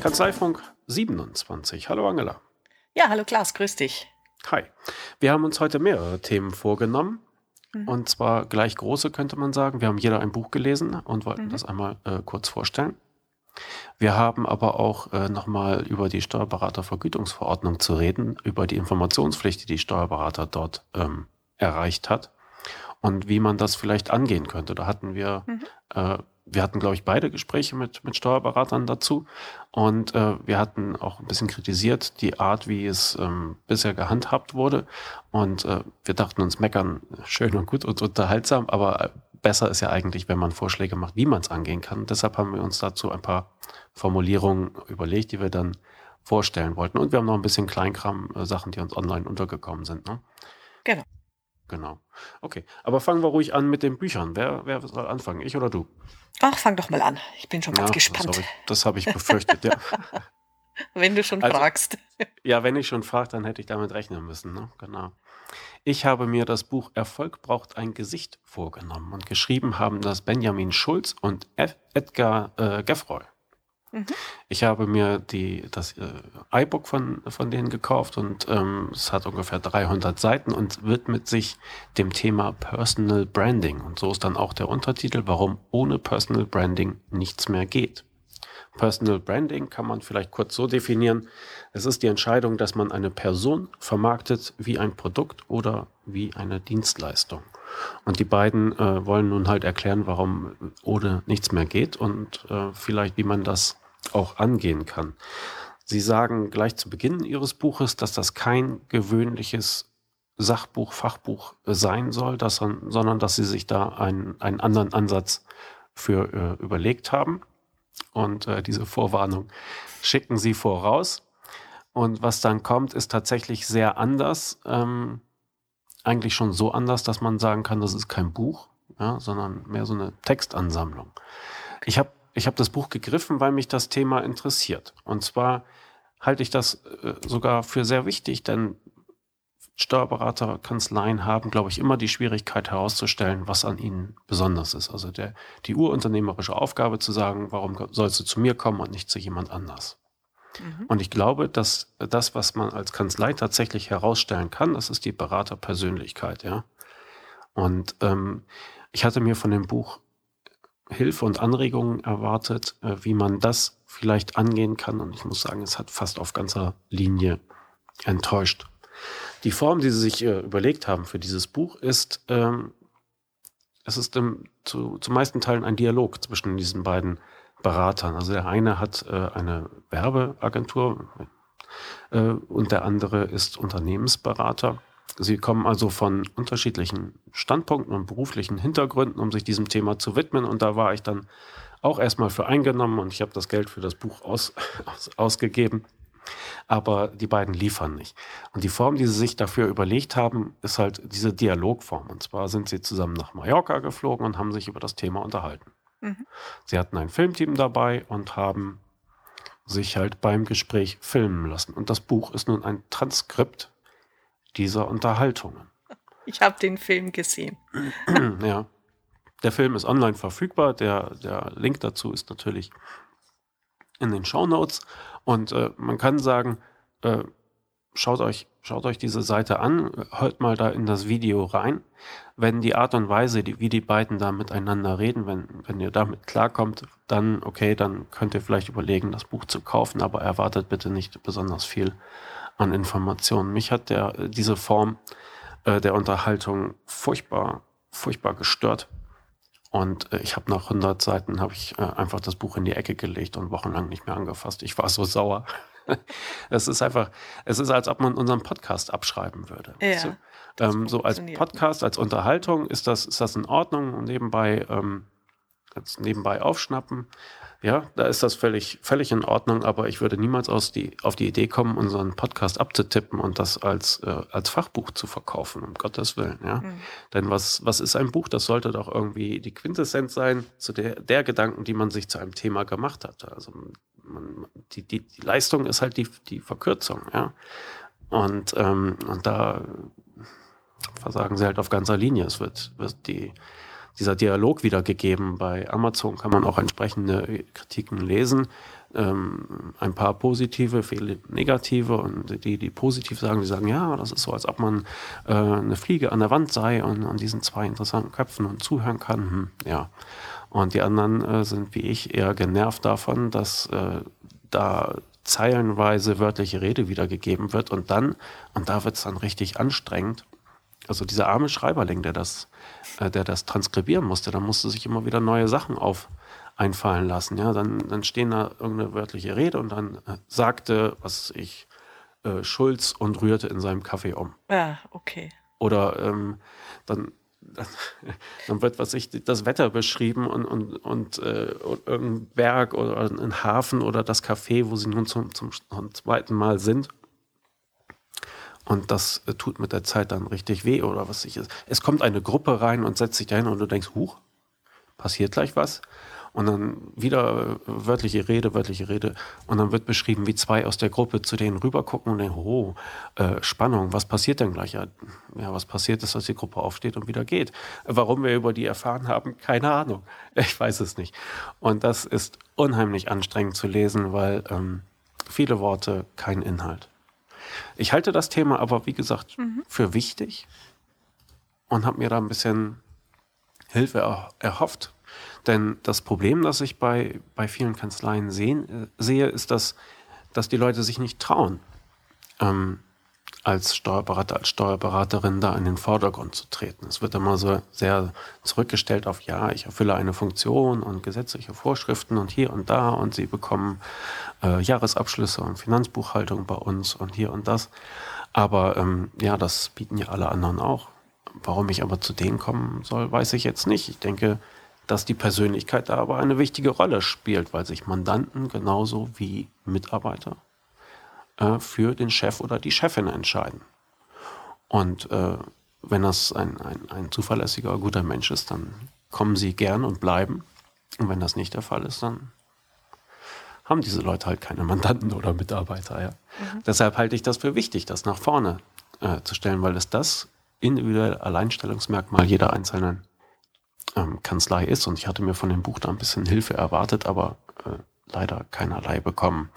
Kanzleifunk 27. Hallo Angela. Ja, hallo Klaus, grüß dich. Hi. Wir haben uns heute mehrere Themen vorgenommen. Mhm. Und zwar gleich große, könnte man sagen. Wir haben jeder ein Buch gelesen und wollten mhm. das einmal äh, kurz vorstellen. Wir haben aber auch äh, nochmal über die Steuerberatervergütungsverordnung zu reden, über die Informationspflicht, die die Steuerberater dort ähm, erreicht hat und wie man das vielleicht angehen könnte. Da hatten wir mhm. äh, wir hatten, glaube ich, beide Gespräche mit, mit Steuerberatern dazu. Und äh, wir hatten auch ein bisschen kritisiert die Art, wie es ähm, bisher gehandhabt wurde. Und äh, wir dachten uns, meckern schön und gut und unterhaltsam, aber äh, besser ist ja eigentlich, wenn man Vorschläge macht, wie man es angehen kann. Deshalb haben wir uns dazu ein paar Formulierungen überlegt, die wir dann vorstellen wollten. Und wir haben noch ein bisschen Kleinkram-Sachen, die uns online untergekommen sind. Ne? Genau. Genau. Okay, aber fangen wir ruhig an mit den Büchern. Wer, wer soll anfangen, ich oder du? Ach, fang doch mal an. Ich bin schon ganz ja, gespannt. Das habe ich, hab ich befürchtet, ja. wenn du schon also, fragst. Ja, wenn ich schon frage, dann hätte ich damit rechnen müssen. Ne? Genau. Ich habe mir das Buch Erfolg braucht ein Gesicht vorgenommen und geschrieben haben das Benjamin Schulz und Edgar äh, Geffroy. Mhm. Ich habe mir die, das äh, iBook von, von denen gekauft und ähm, es hat ungefähr 300 Seiten und widmet sich dem Thema Personal Branding. Und so ist dann auch der Untertitel, warum ohne Personal Branding nichts mehr geht. Personal Branding kann man vielleicht kurz so definieren. Es ist die Entscheidung, dass man eine Person vermarktet wie ein Produkt oder wie eine Dienstleistung. Und die beiden äh, wollen nun halt erklären, warum ohne nichts mehr geht und äh, vielleicht, wie man das auch angehen kann. Sie sagen gleich zu Beginn Ihres Buches, dass das kein gewöhnliches Sachbuch, Fachbuch sein soll, dass, sondern dass Sie sich da einen, einen anderen Ansatz für äh, überlegt haben. Und äh, diese Vorwarnung schicken Sie voraus. Und was dann kommt, ist tatsächlich sehr anders. Ähm, eigentlich schon so anders, dass man sagen kann, das ist kein Buch, ja, sondern mehr so eine Textansammlung. Ich habe ich habe das Buch gegriffen, weil mich das Thema interessiert. Und zwar halte ich das äh, sogar für sehr wichtig, denn Steuerberaterkanzleien haben, glaube ich, immer die Schwierigkeit herauszustellen, was an ihnen besonders ist. Also der, die urunternehmerische Aufgabe zu sagen, warum sollst du zu mir kommen und nicht zu jemand anders. Mhm. Und ich glaube, dass das, was man als Kanzlei tatsächlich herausstellen kann, das ist die Beraterpersönlichkeit, ja. Und ähm, ich hatte mir von dem Buch Hilfe und Anregungen erwartet, äh, wie man das vielleicht angehen kann. Und ich muss sagen, es hat fast auf ganzer Linie enttäuscht. Die Form, die sie sich äh, überlegt haben für dieses Buch, ist, ähm, es ist im, zu, zu meisten Teilen ein Dialog zwischen diesen beiden Beratern. Also der eine hat äh, eine Werbeagentur äh, und der andere ist Unternehmensberater. Sie kommen also von unterschiedlichen Standpunkten und beruflichen Hintergründen, um sich diesem Thema zu widmen. Und da war ich dann auch erstmal für eingenommen und ich habe das Geld für das Buch aus, aus, ausgegeben. Aber die beiden liefern nicht. Und die Form, die sie sich dafür überlegt haben, ist halt diese Dialogform. Und zwar sind sie zusammen nach Mallorca geflogen und haben sich über das Thema unterhalten. Mhm. Sie hatten ein Filmteam dabei und haben sich halt beim Gespräch filmen lassen. Und das Buch ist nun ein Transkript dieser Unterhaltungen. Ich habe den Film gesehen. ja. Der Film ist online verfügbar. Der, der Link dazu ist natürlich in den Show Notes. Und äh, man kann sagen, äh, schaut, euch, schaut euch diese Seite an, hört mal da in das Video rein. Wenn die Art und Weise, die, wie die beiden da miteinander reden, wenn, wenn ihr damit klarkommt, dann okay, dann könnt ihr vielleicht überlegen, das Buch zu kaufen, aber erwartet bitte nicht besonders viel an Informationen. Mich hat der, diese Form äh, der Unterhaltung furchtbar, furchtbar gestört. Und äh, ich habe nach 100 Seiten habe ich äh, einfach das Buch in die Ecke gelegt und wochenlang nicht mehr angefasst. Ich war so sauer. es ist einfach, es ist, als ob man unseren Podcast abschreiben würde. Ja, so, ähm, so als Podcast, als Unterhaltung ist das, ist das in Ordnung und nebenbei, ähm, nebenbei aufschnappen. Ja, da ist das völlig, völlig in Ordnung, aber ich würde niemals aus die, auf die Idee kommen, unseren Podcast abzutippen und das als, äh, als Fachbuch zu verkaufen, um Gottes Willen. Ja? Mhm. Denn was, was ist ein Buch? Das sollte doch irgendwie die Quintessenz sein zu der, der Gedanken, die man sich zu einem Thema gemacht hat. Also man, die, die, die Leistung ist halt die, die Verkürzung. Ja? Und, ähm, und da versagen sie halt auf ganzer Linie. Es wird, wird die dieser Dialog wiedergegeben. Bei Amazon kann man auch entsprechende Kritiken lesen. Ähm, ein paar positive, viele negative und die, die positiv sagen, die sagen, ja, das ist so, als ob man äh, eine Fliege an der Wand sei und an diesen zwei interessanten Köpfen und zuhören kann. Hm, ja. Und die anderen äh, sind wie ich eher genervt davon, dass äh, da zeilenweise wörtliche Rede wiedergegeben wird und dann, und da wird es dann richtig anstrengend, also dieser arme Schreiberling, der das, äh, der das transkribieren musste, da musste sich immer wieder neue Sachen auf einfallen lassen. Ja, dann, dann stehen da irgendeine wörtliche Rede und dann äh, sagte, was ich, äh, Schulz und rührte in seinem Kaffee um. Ja, okay. Oder ähm, dann, dann wird, was ich, das Wetter beschrieben und, und, und, äh, und irgendein Berg oder ein Hafen oder das Café, wo sie nun zum, zum, zum zweiten Mal sind. Und das äh, tut mit der Zeit dann richtig weh oder was ich ist. Es kommt eine Gruppe rein und setzt sich dahin und du denkst, huch, passiert gleich was. Und dann wieder äh, wörtliche Rede, wörtliche Rede. Und dann wird beschrieben, wie zwei aus der Gruppe zu denen rübergucken und denken, oh, äh, Spannung, was passiert denn gleich? Ja, was passiert ist, dass die Gruppe aufsteht und wieder geht. Warum wir über die erfahren haben, keine Ahnung. Ich weiß es nicht. Und das ist unheimlich anstrengend zu lesen, weil ähm, viele Worte, kein Inhalt. Ich halte das Thema aber, wie gesagt, mhm. für wichtig und habe mir da ein bisschen Hilfe erhofft denn das Problem, das ich bei, bei vielen Kanzleien sehen, äh, sehe, ist, dass, dass die Leute sich nicht trauen, ähm, als Steuerberater, als Steuerberaterin da in den Vordergrund zu treten. Es wird immer so sehr zurückgestellt auf, ja, ich erfülle eine Funktion und gesetzliche Vorschriften und hier und da und sie bekommen äh, Jahresabschlüsse und Finanzbuchhaltung bei uns und hier und das. Aber ähm, ja, das bieten ja alle anderen auch. Warum ich aber zu denen kommen soll, weiß ich jetzt nicht. Ich denke, dass die Persönlichkeit da aber eine wichtige Rolle spielt, weil sich Mandanten genauso wie Mitarbeiter äh, für den Chef oder die Chefin entscheiden. Und äh, wenn das ein, ein, ein zuverlässiger, guter Mensch ist, dann kommen sie gern und bleiben. Und wenn das nicht der Fall ist, dann haben diese Leute halt keine Mandanten oder Mitarbeiter. Ja. Mhm. Deshalb halte ich das für wichtig, das nach vorne äh, zu stellen, weil es das individuelle Alleinstellungsmerkmal jeder einzelnen ähm, Kanzlei ist. Und ich hatte mir von dem Buch da ein bisschen Hilfe erwartet, aber leider keinerlei bekommen.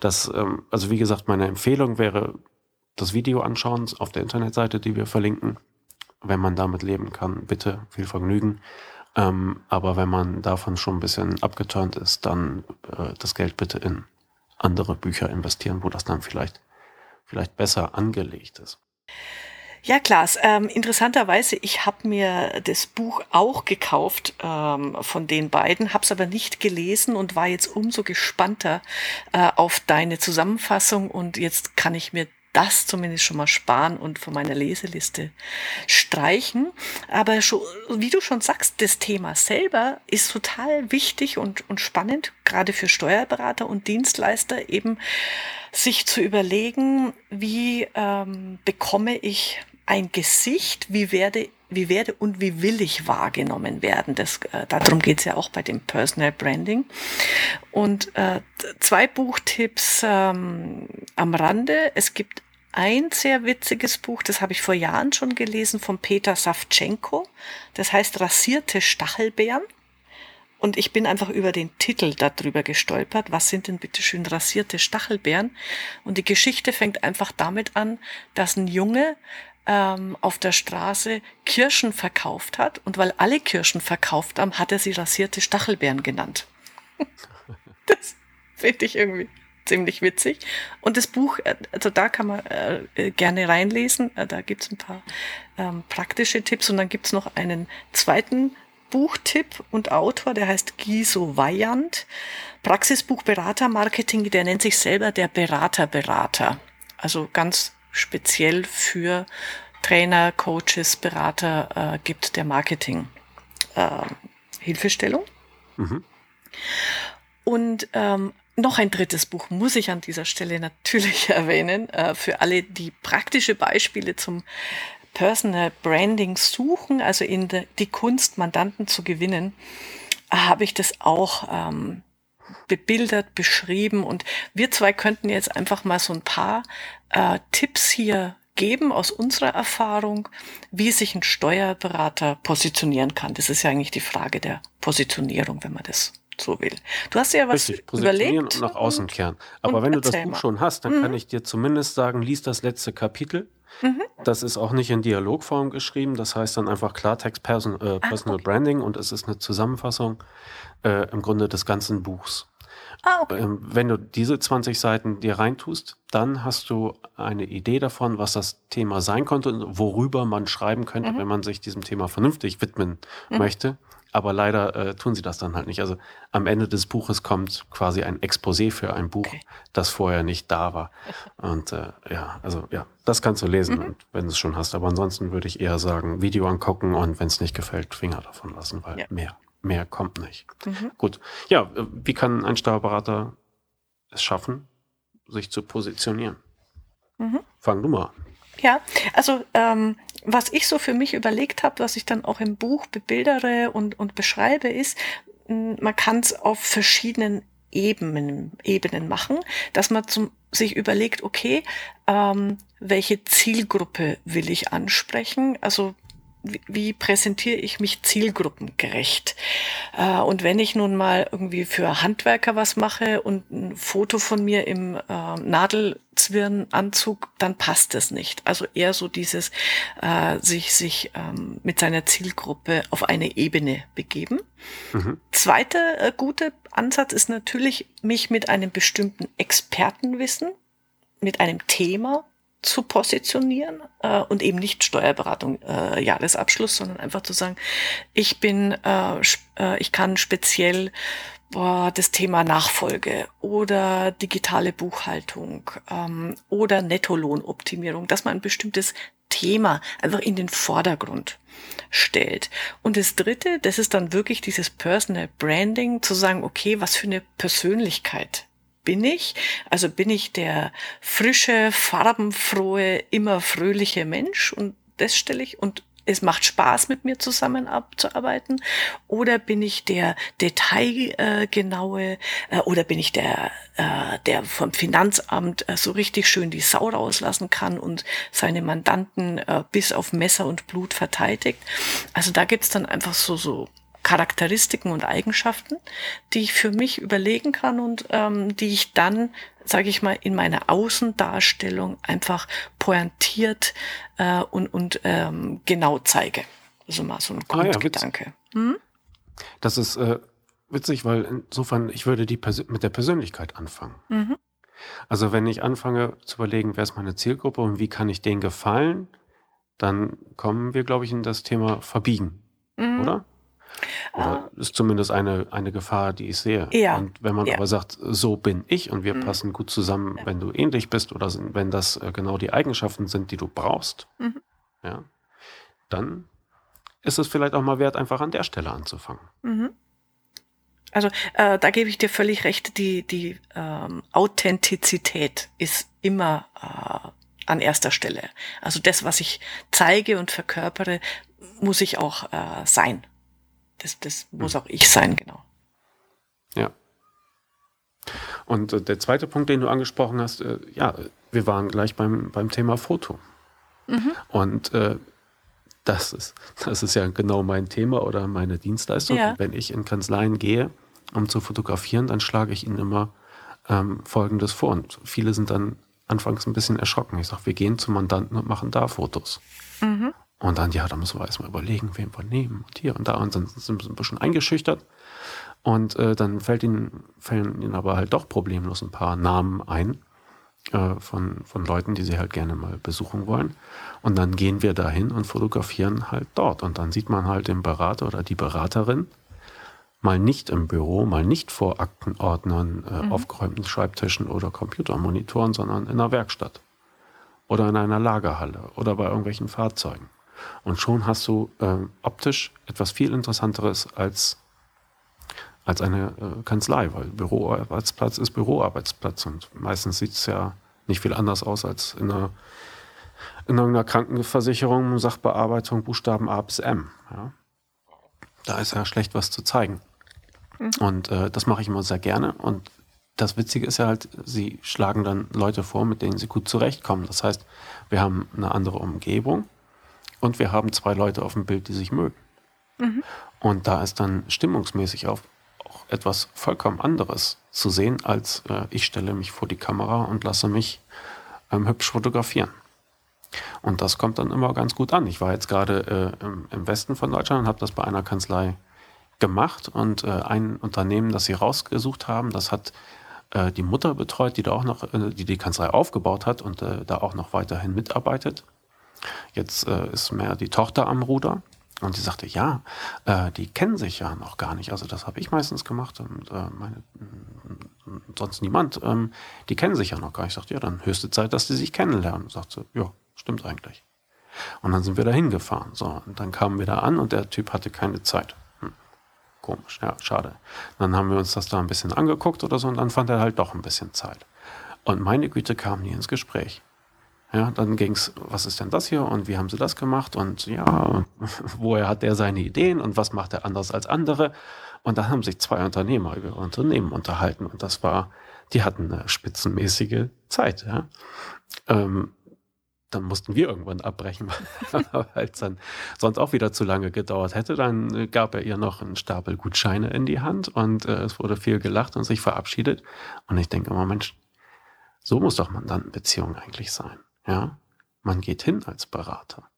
Das, ähm, also wie gesagt, meine Empfehlung wäre, das Video anschauen auf der Internetseite, die wir verlinken. Wenn man damit leben kann, bitte viel Vergnügen. Ähm, aber wenn man davon schon ein bisschen abgeturnt ist, dann äh, das Geld bitte in andere Bücher investieren, wo das dann vielleicht, vielleicht besser angelegt ist. Ja, Klaas, ähm, interessanterweise, ich habe mir das Buch auch gekauft ähm, von den beiden, habe es aber nicht gelesen und war jetzt umso gespannter äh, auf deine Zusammenfassung und jetzt kann ich mir das zumindest schon mal sparen und von meiner Leseliste streichen. Aber schon, wie du schon sagst, das Thema selber ist total wichtig und, und spannend, gerade für Steuerberater und Dienstleister eben sich zu überlegen, wie ähm, bekomme ich ein Gesicht, wie werde, wie werde und wie will ich wahrgenommen werden. Das, äh, darum geht es ja auch bei dem Personal Branding. Und äh, zwei Buchtipps ähm, am Rande. Es gibt ein sehr witziges Buch, das habe ich vor Jahren schon gelesen, von Peter Savchenko. Das heißt Rasierte Stachelbeeren. Und ich bin einfach über den Titel darüber gestolpert. Was sind denn bitte schön rasierte Stachelbeeren? Und die Geschichte fängt einfach damit an, dass ein Junge ähm, auf der Straße Kirschen verkauft hat. Und weil alle Kirschen verkauft haben, hat er sie rasierte Stachelbeeren genannt. das finde ich irgendwie ziemlich witzig. Und das Buch, äh, also da kann man äh, gerne reinlesen. Äh, da gibt's ein paar ähm, praktische Tipps. Und dann gibt's noch einen zweiten Buchtipp und Autor, der heißt Giso Weyand. Praxisbuch Berater Marketing, der nennt sich selber der Berater Berater. Also ganz speziell für Trainer, Coaches, Berater äh, gibt der Marketing äh, Hilfestellung. Mhm. Und ähm, noch ein drittes Buch muss ich an dieser Stelle natürlich erwähnen, äh, für alle, die praktische Beispiele zum Personal Branding suchen, also in de, die Kunst, Mandanten zu gewinnen, habe ich das auch ähm, bebildert, beschrieben. Und wir zwei könnten jetzt einfach mal so ein paar äh, Tipps hier geben aus unserer Erfahrung, wie sich ein Steuerberater positionieren kann. Das ist ja eigentlich die Frage der Positionierung, wenn man das so will. Du hast ja was Richtig, positionieren überlegt und nach außen kehren. Aber wenn du das Buch mal. schon hast, dann mhm. kann ich dir zumindest sagen, lies das letzte Kapitel. Mhm. Das ist auch nicht in Dialogform geschrieben, das heißt dann einfach Klartext Person, äh, ah, Personal okay. Branding und es ist eine Zusammenfassung äh, im Grunde des ganzen Buchs. Ah, okay. Ähm, wenn du diese 20 Seiten dir reintust, dann hast du eine Idee davon, was das Thema sein könnte und worüber man schreiben könnte, mhm. wenn man sich diesem Thema vernünftig widmen mhm. möchte. Aber leider äh, tun sie das dann halt nicht. Also am Ende des Buches kommt quasi ein Exposé für ein Buch, okay. das vorher nicht da war. Und äh, ja, also ja, das kannst du lesen, mhm. wenn du es schon hast. Aber ansonsten würde ich eher sagen, Video angucken und wenn es nicht gefällt, Finger davon lassen, weil ja. mehr, mehr kommt nicht. Mhm. Gut. Ja, äh, wie kann ein Steuerberater es schaffen, sich zu positionieren? Mhm. Fang du mal an. Ja, also ähm, was ich so für mich überlegt habe, was ich dann auch im Buch bebildere und, und beschreibe, ist, man kann es auf verschiedenen Ebenen, Ebenen machen, dass man zum, sich überlegt, okay, ähm, welche Zielgruppe will ich ansprechen? Also wie präsentiere ich mich zielgruppengerecht? Äh, und wenn ich nun mal irgendwie für Handwerker was mache und ein Foto von mir im äh, Nadelzwirnanzug, dann passt es nicht. Also eher so dieses äh, sich sich ähm, mit seiner Zielgruppe auf eine Ebene begeben. Mhm. Zweiter äh, guter Ansatz ist natürlich, mich mit einem bestimmten Expertenwissen, mit einem Thema zu positionieren äh, und eben nicht Steuerberatung äh, Jahresabschluss, sondern einfach zu sagen, ich bin, äh, äh, ich kann speziell boah, das Thema Nachfolge oder digitale Buchhaltung ähm, oder Nettolohnoptimierung, dass man ein bestimmtes Thema einfach in den Vordergrund stellt. Und das Dritte, das ist dann wirklich dieses Personal Branding, zu sagen, okay, was für eine Persönlichkeit bin ich? Also bin ich der frische, farbenfrohe, immer fröhliche Mensch und das stelle ich und es macht Spaß, mit mir zusammen abzuarbeiten? Oder bin ich der detailgenaue äh, oder bin ich der, äh, der vom Finanzamt äh, so richtig schön die Sau rauslassen kann und seine Mandanten äh, bis auf Messer und Blut verteidigt? Also da gibt's dann einfach so, so Charakteristiken und Eigenschaften, die ich für mich überlegen kann und ähm, die ich dann, sage ich mal, in meiner Außendarstellung einfach pointiert äh, und, und ähm, genau zeige. Also mal so ein Grundgedanke. Ah, ja, hm? Das ist äh, witzig, weil insofern, ich würde die Persön mit der Persönlichkeit anfangen. Mhm. Also wenn ich anfange zu überlegen, wer ist meine Zielgruppe und wie kann ich denen gefallen, dann kommen wir, glaube ich, in das Thema Verbiegen, mhm. oder? Oder ah. ist zumindest eine, eine Gefahr, die ich sehe. Ja. Und wenn man ja. aber sagt, so bin ich und wir mhm. passen gut zusammen, ja. wenn du ähnlich bist oder wenn das äh, genau die Eigenschaften sind, die du brauchst, mhm. ja, dann ist es vielleicht auch mal wert, einfach an der Stelle anzufangen. Mhm. Also äh, da gebe ich dir völlig recht, die, die ähm, Authentizität ist immer äh, an erster Stelle. Also das, was ich zeige und verkörpere, muss ich auch äh, sein. Das, das muss hm. auch ich sein, genau. Ja. Und äh, der zweite Punkt, den du angesprochen hast, äh, ja, wir waren gleich beim, beim Thema Foto. Mhm. Und äh, das, ist, das ist ja genau mein Thema oder meine Dienstleistung. Ja. Wenn ich in Kanzleien gehe, um zu fotografieren, dann schlage ich ihnen immer ähm, Folgendes vor. Und viele sind dann anfangs ein bisschen erschrocken. Ich sage, wir gehen zum Mandanten und machen da Fotos. Mhm. Und dann, ja, da müssen wir erstmal überlegen, wen wir nehmen und hier und da. Und dann sind sie ein bisschen eingeschüchtert. Und äh, dann fällt ihnen, fällen ihnen aber halt doch problemlos ein paar Namen ein äh, von, von Leuten, die sie halt gerne mal besuchen wollen. Und dann gehen wir dahin und fotografieren halt dort. Und dann sieht man halt den Berater oder die Beraterin mal nicht im Büro, mal nicht vor Aktenordnern, äh, mhm. aufgeräumten Schreibtischen oder Computermonitoren, sondern in einer Werkstatt oder in einer Lagerhalle oder bei irgendwelchen Fahrzeugen. Und schon hast du äh, optisch etwas viel Interessanteres als, als eine äh, Kanzlei, weil Büroarbeitsplatz ist Büroarbeitsplatz und meistens sieht es ja nicht viel anders aus als in einer, in irgendeiner Krankenversicherung, Sachbearbeitung, Buchstaben A bis M. Ja. Da ist ja schlecht was zu zeigen. Mhm. Und äh, das mache ich immer sehr gerne. Und das Witzige ist ja halt, sie schlagen dann Leute vor, mit denen sie gut zurechtkommen. Das heißt, wir haben eine andere Umgebung und wir haben zwei Leute auf dem Bild, die sich mögen. Mhm. Und da ist dann stimmungsmäßig auch, auch etwas vollkommen anderes zu sehen, als äh, ich stelle mich vor die Kamera und lasse mich ähm, hübsch fotografieren. Und das kommt dann immer ganz gut an. Ich war jetzt gerade äh, im, im, Westen von Deutschland und habe das bei einer Kanzlei gemacht und äh, ein Unternehmen, das sie rausgesucht haben, das hat äh, die Mutter betreut, die da auch noch, äh, die die Kanzlei aufgebaut hat und äh, da auch noch weiterhin mitarbeitet. Jetzt äh, ist mehr die Tochter am Ruder. Und sie sagte, ja, äh, die kennen sich ja noch gar nicht. Also das habe ich meistens gemacht und äh, meine, sonst niemand. Ähm, die kennen sich ja noch gar nicht. Ich sagte, ja, dann höchste Zeit, dass die sich kennenlernen. Sagte, ja, stimmt eigentlich. Und dann sind wir da hingefahren. So, und dann kamen wir da an und der Typ hatte keine Zeit. Komisch, ja, schade. Dann haben wir uns das da ein bisschen angeguckt oder so und dann fand er halt doch ein bisschen Zeit. Und meine Güte kam nie ins Gespräch. Ja, dann ging's, was ist denn das hier und wie haben sie das gemacht und ja, woher hat der seine Ideen und was macht er anders als andere? Und da haben sich zwei Unternehmer über Unternehmen unterhalten und das war, die hatten eine spitzenmäßige Zeit. Ja. Ähm, dann mussten wir irgendwann abbrechen, weil es dann sonst auch wieder zu lange gedauert hätte. Dann gab er ihr noch einen Stapel Gutscheine in die Hand und äh, es wurde viel gelacht und sich verabschiedet. Und ich denke immer, Mensch, so muss doch Mandantenbeziehung eigentlich sein. Ja, man geht hin als Berater.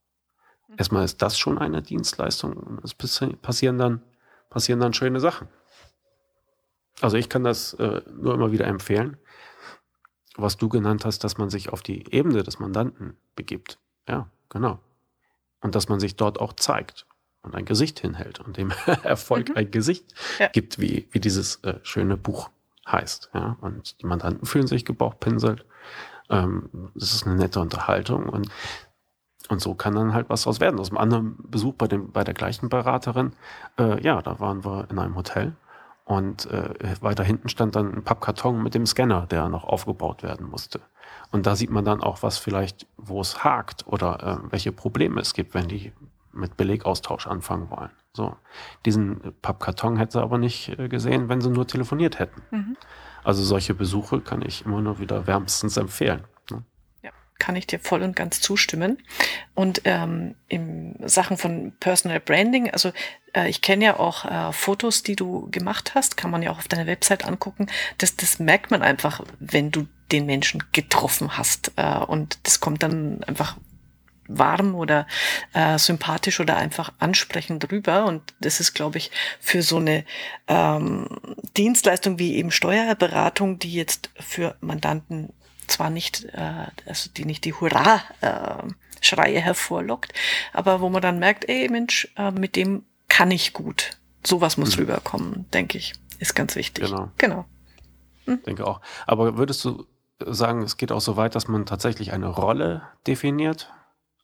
Mhm. Erstmal ist das schon eine Dienstleistung und es passieren dann, passieren dann schöne Sachen. Also ich kann das äh, nur immer wieder empfehlen was du genannt hast, dass man sich auf die Ebene des Mandanten begibt. Ja, genau. Und dass man sich dort auch zeigt und ein Gesicht hinhält und dem Erfolg mhm. ein Gesicht ja. gibt, wie, wie dieses äh, schöne Buch heißt. Ja? Und die Mandanten fühlen sich gebauchpinselt. Ähm, das ist eine nette Unterhaltung und und so kann dann halt was draus werden. Aus einem anderen Besuch bei, dem, bei der gleichen Beraterin, äh, ja, da waren wir in einem Hotel und äh, weiter hinten stand dann ein Pappkarton mit dem Scanner, der noch aufgebaut werden musste. Und da sieht man dann auch, was vielleicht, wo es hakt oder äh, welche Probleme es gibt, wenn die mit Belegaustausch anfangen wollen. So, diesen Pappkarton hätte sie aber nicht äh, gesehen, wenn sie nur telefoniert hätten. Mhm. Also solche Besuche kann ich immer nur wieder wärmstens empfehlen. Ne? kann ich dir voll und ganz zustimmen. Und ähm, in Sachen von Personal Branding, also äh, ich kenne ja auch äh, Fotos, die du gemacht hast, kann man ja auch auf deiner Website angucken. Das, das merkt man einfach, wenn du den Menschen getroffen hast. Äh, und das kommt dann einfach warm oder äh, sympathisch oder einfach ansprechend rüber. Und das ist, glaube ich, für so eine ähm, Dienstleistung wie eben Steuerberatung, die jetzt für Mandanten zwar nicht, äh, also die nicht die Hurra-Schreie äh, hervorlockt, aber wo man dann merkt, ey Mensch, äh, mit dem kann ich gut. Sowas muss mhm. rüberkommen, denke ich. Ist ganz wichtig. Genau. Genau. Hm? Denke auch. Aber würdest du sagen, es geht auch so weit, dass man tatsächlich eine Rolle definiert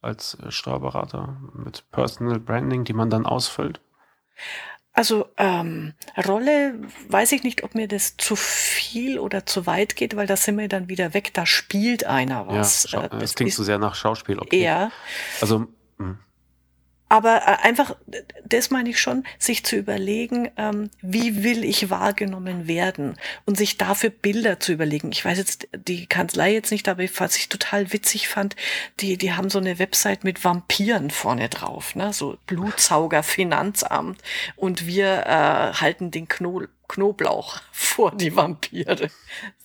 als Steuerberater mit Personal Branding, die man dann ausfüllt? Also ähm, Rolle, weiß ich nicht, ob mir das zu viel oder zu weit geht, weil da sind wir dann wieder weg, da spielt einer was. Ja, äh, das klingt so sehr nach Schauspiel. Okay. Ja. Also mh. Aber äh, einfach, das meine ich schon, sich zu überlegen, ähm, wie will ich wahrgenommen werden und sich dafür Bilder zu überlegen. Ich weiß jetzt die Kanzlei jetzt nicht, aber was ich total witzig fand, die, die haben so eine Website mit Vampiren vorne drauf, ne? so Blutsauger Finanzamt und wir äh, halten den Knoll Knoblauch vor die Vampire.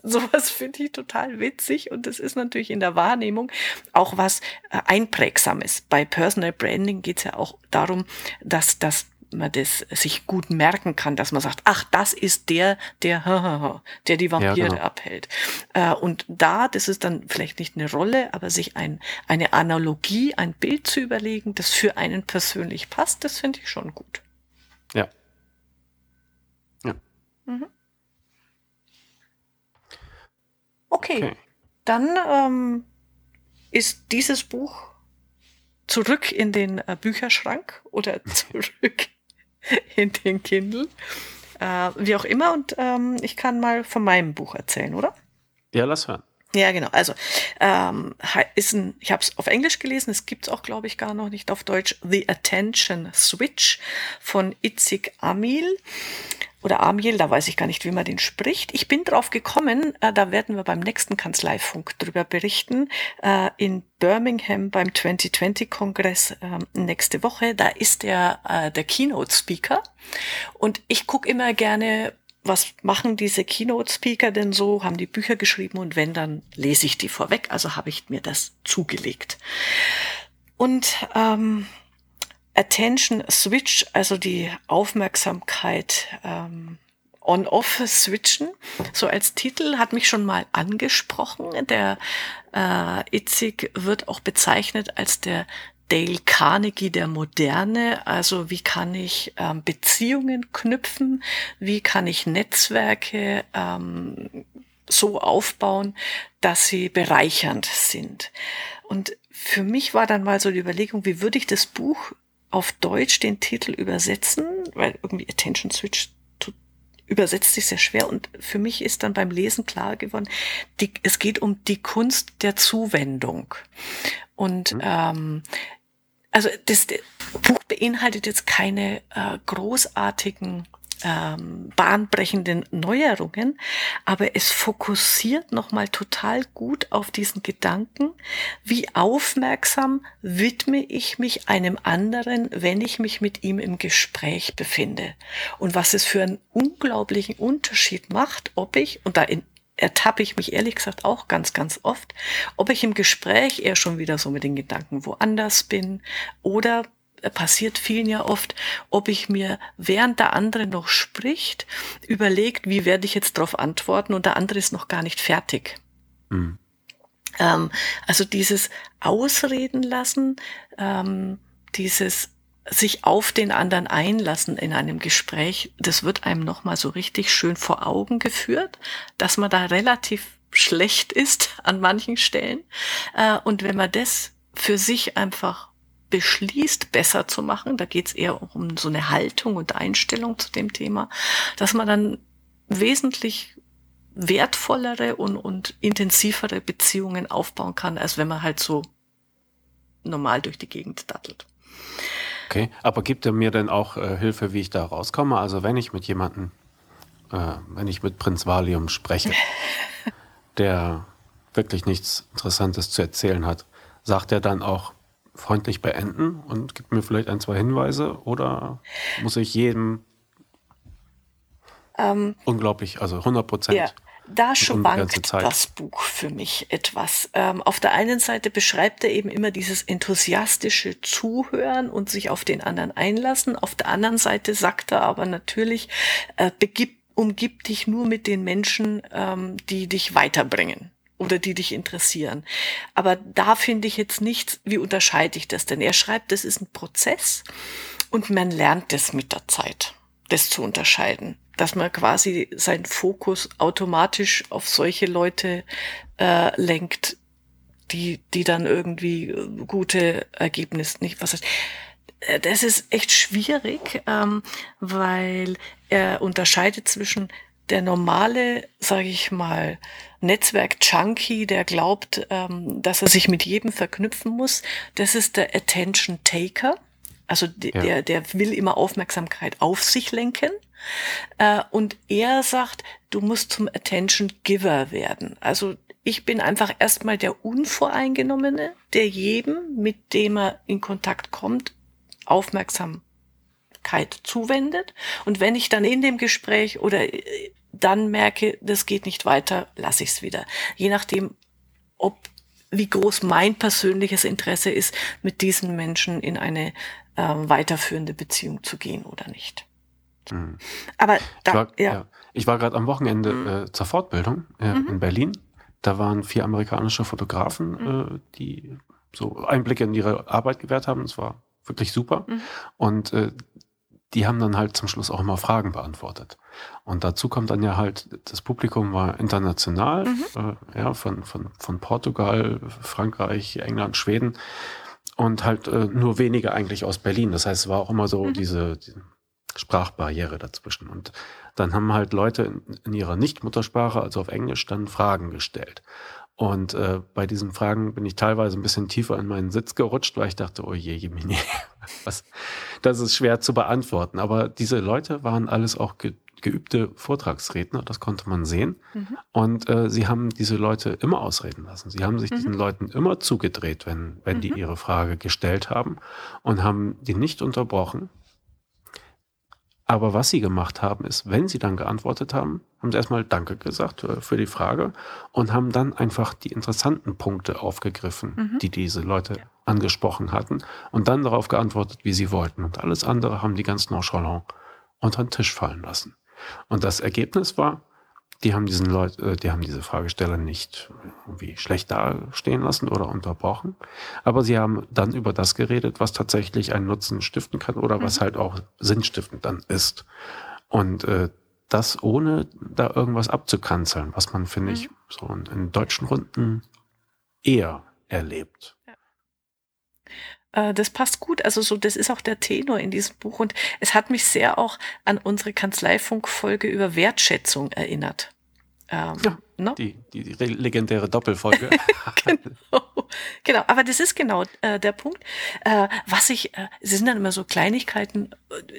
Sowas finde ich total witzig und das ist natürlich in der Wahrnehmung auch was äh, Einprägsames. Bei Personal Branding geht es ja auch darum, dass, dass man das sich gut merken kann, dass man sagt, ach, das ist der, der, der die Vampire ja, genau. abhält. Äh, und da, das ist dann vielleicht nicht eine Rolle, aber sich ein, eine Analogie, ein Bild zu überlegen, das für einen persönlich passt, das finde ich schon gut. Ja, Mhm. Okay. okay. Dann ähm, ist dieses Buch zurück in den äh, Bücherschrank oder zurück in den Kindle. Äh, wie auch immer. Und ähm, ich kann mal von meinem Buch erzählen, oder? Ja, lass hören. Ja, genau. Also ähm, ist ein, ich habe es auf Englisch gelesen, es gibt es auch, glaube ich, gar noch nicht auf Deutsch. The Attention Switch von Itzig Amil. oder Amiel, da weiß ich gar nicht, wie man den spricht. Ich bin drauf gekommen, äh, da werden wir beim nächsten Kanzleifunk drüber berichten, äh, in Birmingham beim 2020-Kongress äh, nächste Woche. Da ist der, äh, der Keynote-Speaker und ich gucke immer gerne was machen diese Keynote-Speaker denn so? Haben die Bücher geschrieben und wenn, dann lese ich die vorweg. Also habe ich mir das zugelegt. Und ähm, Attention Switch, also die Aufmerksamkeit ähm, on-off switchen, so als Titel, hat mich schon mal angesprochen. Der äh, Itzig wird auch bezeichnet als der Dale Carnegie der Moderne. Also wie kann ich ähm, Beziehungen knüpfen? Wie kann ich Netzwerke ähm, so aufbauen, dass sie bereichernd sind? Und für mich war dann mal so die Überlegung, wie würde ich das Buch auf Deutsch den Titel übersetzen, weil irgendwie Attention Switch übersetzt sich sehr schwer und für mich ist dann beim Lesen klar geworden, die, es geht um die Kunst der Zuwendung. Und mhm. ähm, also das, das Buch beinhaltet jetzt keine äh, großartigen ähm, bahnbrechenden Neuerungen, aber es fokussiert nochmal total gut auf diesen Gedanken, wie aufmerksam widme ich mich einem anderen, wenn ich mich mit ihm im Gespräch befinde. Und was es für einen unglaublichen Unterschied macht, ob ich, und da ertappe ich mich ehrlich gesagt auch ganz, ganz oft, ob ich im Gespräch eher schon wieder so mit den Gedanken woanders bin oder passiert vielen ja oft, ob ich mir, während der andere noch spricht, überlegt, wie werde ich jetzt darauf antworten und der andere ist noch gar nicht fertig. Mhm. Ähm, also dieses Ausreden lassen, ähm, dieses sich auf den anderen einlassen in einem Gespräch, das wird einem nochmal so richtig schön vor Augen geführt, dass man da relativ schlecht ist an manchen Stellen. Äh, und wenn man das für sich einfach beschließt, besser zu machen, da geht es eher um so eine Haltung und Einstellung zu dem Thema, dass man dann wesentlich wertvollere und, und intensivere Beziehungen aufbauen kann, als wenn man halt so normal durch die Gegend dattelt. Okay, aber gibt er mir denn auch äh, Hilfe, wie ich da rauskomme? Also wenn ich mit jemandem, äh, wenn ich mit Prinz Valium spreche, der wirklich nichts Interessantes zu erzählen hat, sagt er dann auch, freundlich beenden und gibt mir vielleicht ein, zwei Hinweise oder muss ich jedem ähm, unglaublich, also 100 Prozent. Ja, da schwankt das Buch für mich etwas. Ähm, auf der einen Seite beschreibt er eben immer dieses enthusiastische Zuhören und sich auf den anderen einlassen. Auf der anderen Seite sagt er aber natürlich, äh, begib, umgib dich nur mit den Menschen, ähm, die dich weiterbringen oder die dich interessieren. Aber da finde ich jetzt nichts, wie unterscheide ich das denn? Er schreibt, das ist ein Prozess und man lernt das mit der Zeit, das zu unterscheiden. Dass man quasi seinen Fokus automatisch auf solche Leute äh, lenkt, die, die dann irgendwie gute Ergebnisse nicht, was heißt, äh, das ist echt schwierig, ähm, weil er unterscheidet zwischen der normale, sage ich mal, Netzwerk-Junkie, der glaubt, ähm, dass er sich mit jedem verknüpfen muss, das ist der Attention Taker. Also ja. der, der will immer Aufmerksamkeit auf sich lenken. Äh, und er sagt, du musst zum Attention Giver werden. Also ich bin einfach erstmal der Unvoreingenommene, der jedem, mit dem er in Kontakt kommt, aufmerksam zuwendet. Und wenn ich dann in dem Gespräch oder äh, dann merke, das geht nicht weiter, lasse ich es wieder. Je nachdem, ob wie groß mein persönliches Interesse ist, mit diesen Menschen in eine äh, weiterführende Beziehung zu gehen oder nicht. Mhm. Aber da, ich war, ja. ja. Ich war gerade am Wochenende mhm. äh, zur Fortbildung äh, mhm. in Berlin. Da waren vier amerikanische Fotografen, mhm. äh, die so Einblicke in ihre Arbeit gewährt haben. Es war wirklich super. Mhm. Und äh, die haben dann halt zum Schluss auch immer Fragen beantwortet. Und dazu kommt dann ja halt, das Publikum war international, mhm. äh, ja, von, von, von Portugal, Frankreich, England, Schweden und halt äh, nur wenige eigentlich aus Berlin. Das heißt, es war auch immer so mhm. diese, diese Sprachbarriere dazwischen. Und dann haben halt Leute in, in ihrer Nicht-Muttersprache, also auf Englisch, dann Fragen gestellt. Und äh, bei diesen Fragen bin ich teilweise ein bisschen tiefer in meinen Sitz gerutscht, weil ich dachte, oh je, Jemini, was, das ist schwer zu beantworten. Aber diese Leute waren alles auch ge geübte Vortragsredner, das konnte man sehen. Mhm. Und äh, sie haben diese Leute immer ausreden lassen. Sie haben sich mhm. diesen Leuten immer zugedreht, wenn, wenn mhm. die ihre Frage gestellt haben und haben die nicht unterbrochen. Aber was sie gemacht haben, ist, wenn sie dann geantwortet haben, haben sie erstmal Danke gesagt äh, für die Frage und haben dann einfach die interessanten Punkte aufgegriffen, mhm. die diese Leute angesprochen hatten und dann darauf geantwortet, wie sie wollten. Und alles andere haben die ganz nonchalant unter den Tisch fallen lassen. Und das Ergebnis war, die haben diesen Leut, äh, die haben diese Fragesteller nicht irgendwie schlecht dastehen lassen oder unterbrochen, aber sie haben dann über das geredet, was tatsächlich einen Nutzen stiften kann oder mhm. was halt auch sinnstiftend dann ist. Und äh, das ohne da irgendwas abzukanzeln, was man, finde mhm. ich, so in, in, deutschen Runden eher erlebt. Ja. Äh, das passt gut. Also so, das ist auch der Tenor in diesem Buch. Und es hat mich sehr auch an unsere Kanzleifunkfolge über Wertschätzung erinnert. Ähm, ja, no? Ne? die, die, die legendäre Doppelfolge. genau. genau, aber das ist genau äh, der Punkt. Äh, was ich, äh, es sind dann immer so Kleinigkeiten,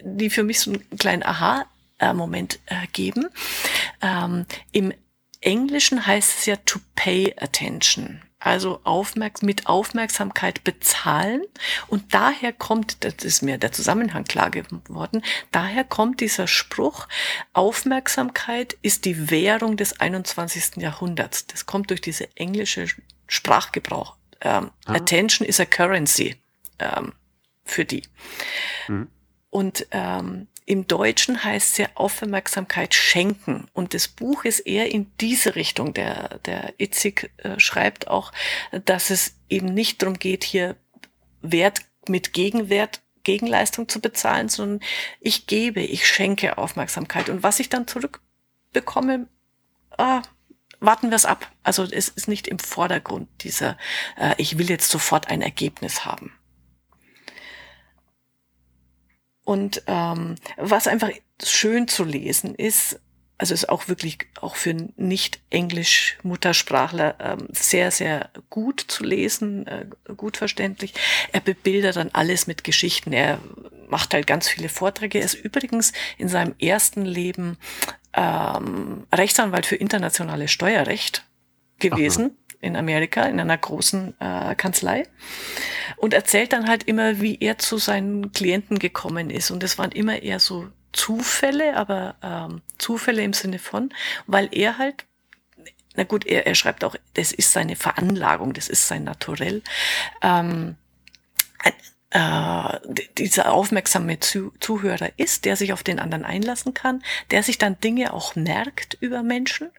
die für mich so einen kleinen Aha-Moment äh, geben. Ähm, Im Englischen heißt es ja to pay attention also aufmerks mit Aufmerksamkeit bezahlen. Und daher kommt, das ist mir der Zusammenhang klar geworden, daher kommt dieser Spruch, Aufmerksamkeit ist die Währung des 21. Jahrhunderts. Das kommt durch diese englische Sprachgebrauch. Ähm, ah. Attention is a currency ähm, für die. Mhm. Und ähm, im Deutschen heißt es ja Aufmerksamkeit schenken. Und das Buch ist eher in diese Richtung. Der, der Itzig äh, schreibt auch, dass es eben nicht darum geht, hier Wert mit Gegenwert Gegenleistung zu bezahlen, sondern ich gebe, ich schenke Aufmerksamkeit. Und was ich dann zurückbekomme, ah, warten wir es ab. Also es ist nicht im Vordergrund dieser, äh, ich will jetzt sofort ein Ergebnis haben. Und ähm, was einfach schön zu lesen ist, also ist auch wirklich auch für Nicht-Englisch-Muttersprachler ähm, sehr, sehr gut zu lesen, äh, gut verständlich. Er bebildert dann alles mit Geschichten. Er macht halt ganz viele Vorträge. Er ist übrigens in seinem ersten Leben ähm, Rechtsanwalt für internationales Steuerrecht gewesen. Aha in Amerika in einer großen äh, Kanzlei und erzählt dann halt immer, wie er zu seinen Klienten gekommen ist. Und es waren immer eher so Zufälle, aber ähm, Zufälle im Sinne von, weil er halt, na gut, er, er schreibt auch, das ist seine Veranlagung, das ist sein Naturell. Ähm, äh, dieser aufmerksame Zu Zuhörer ist, der sich auf den anderen einlassen kann, der sich dann Dinge auch merkt über Menschen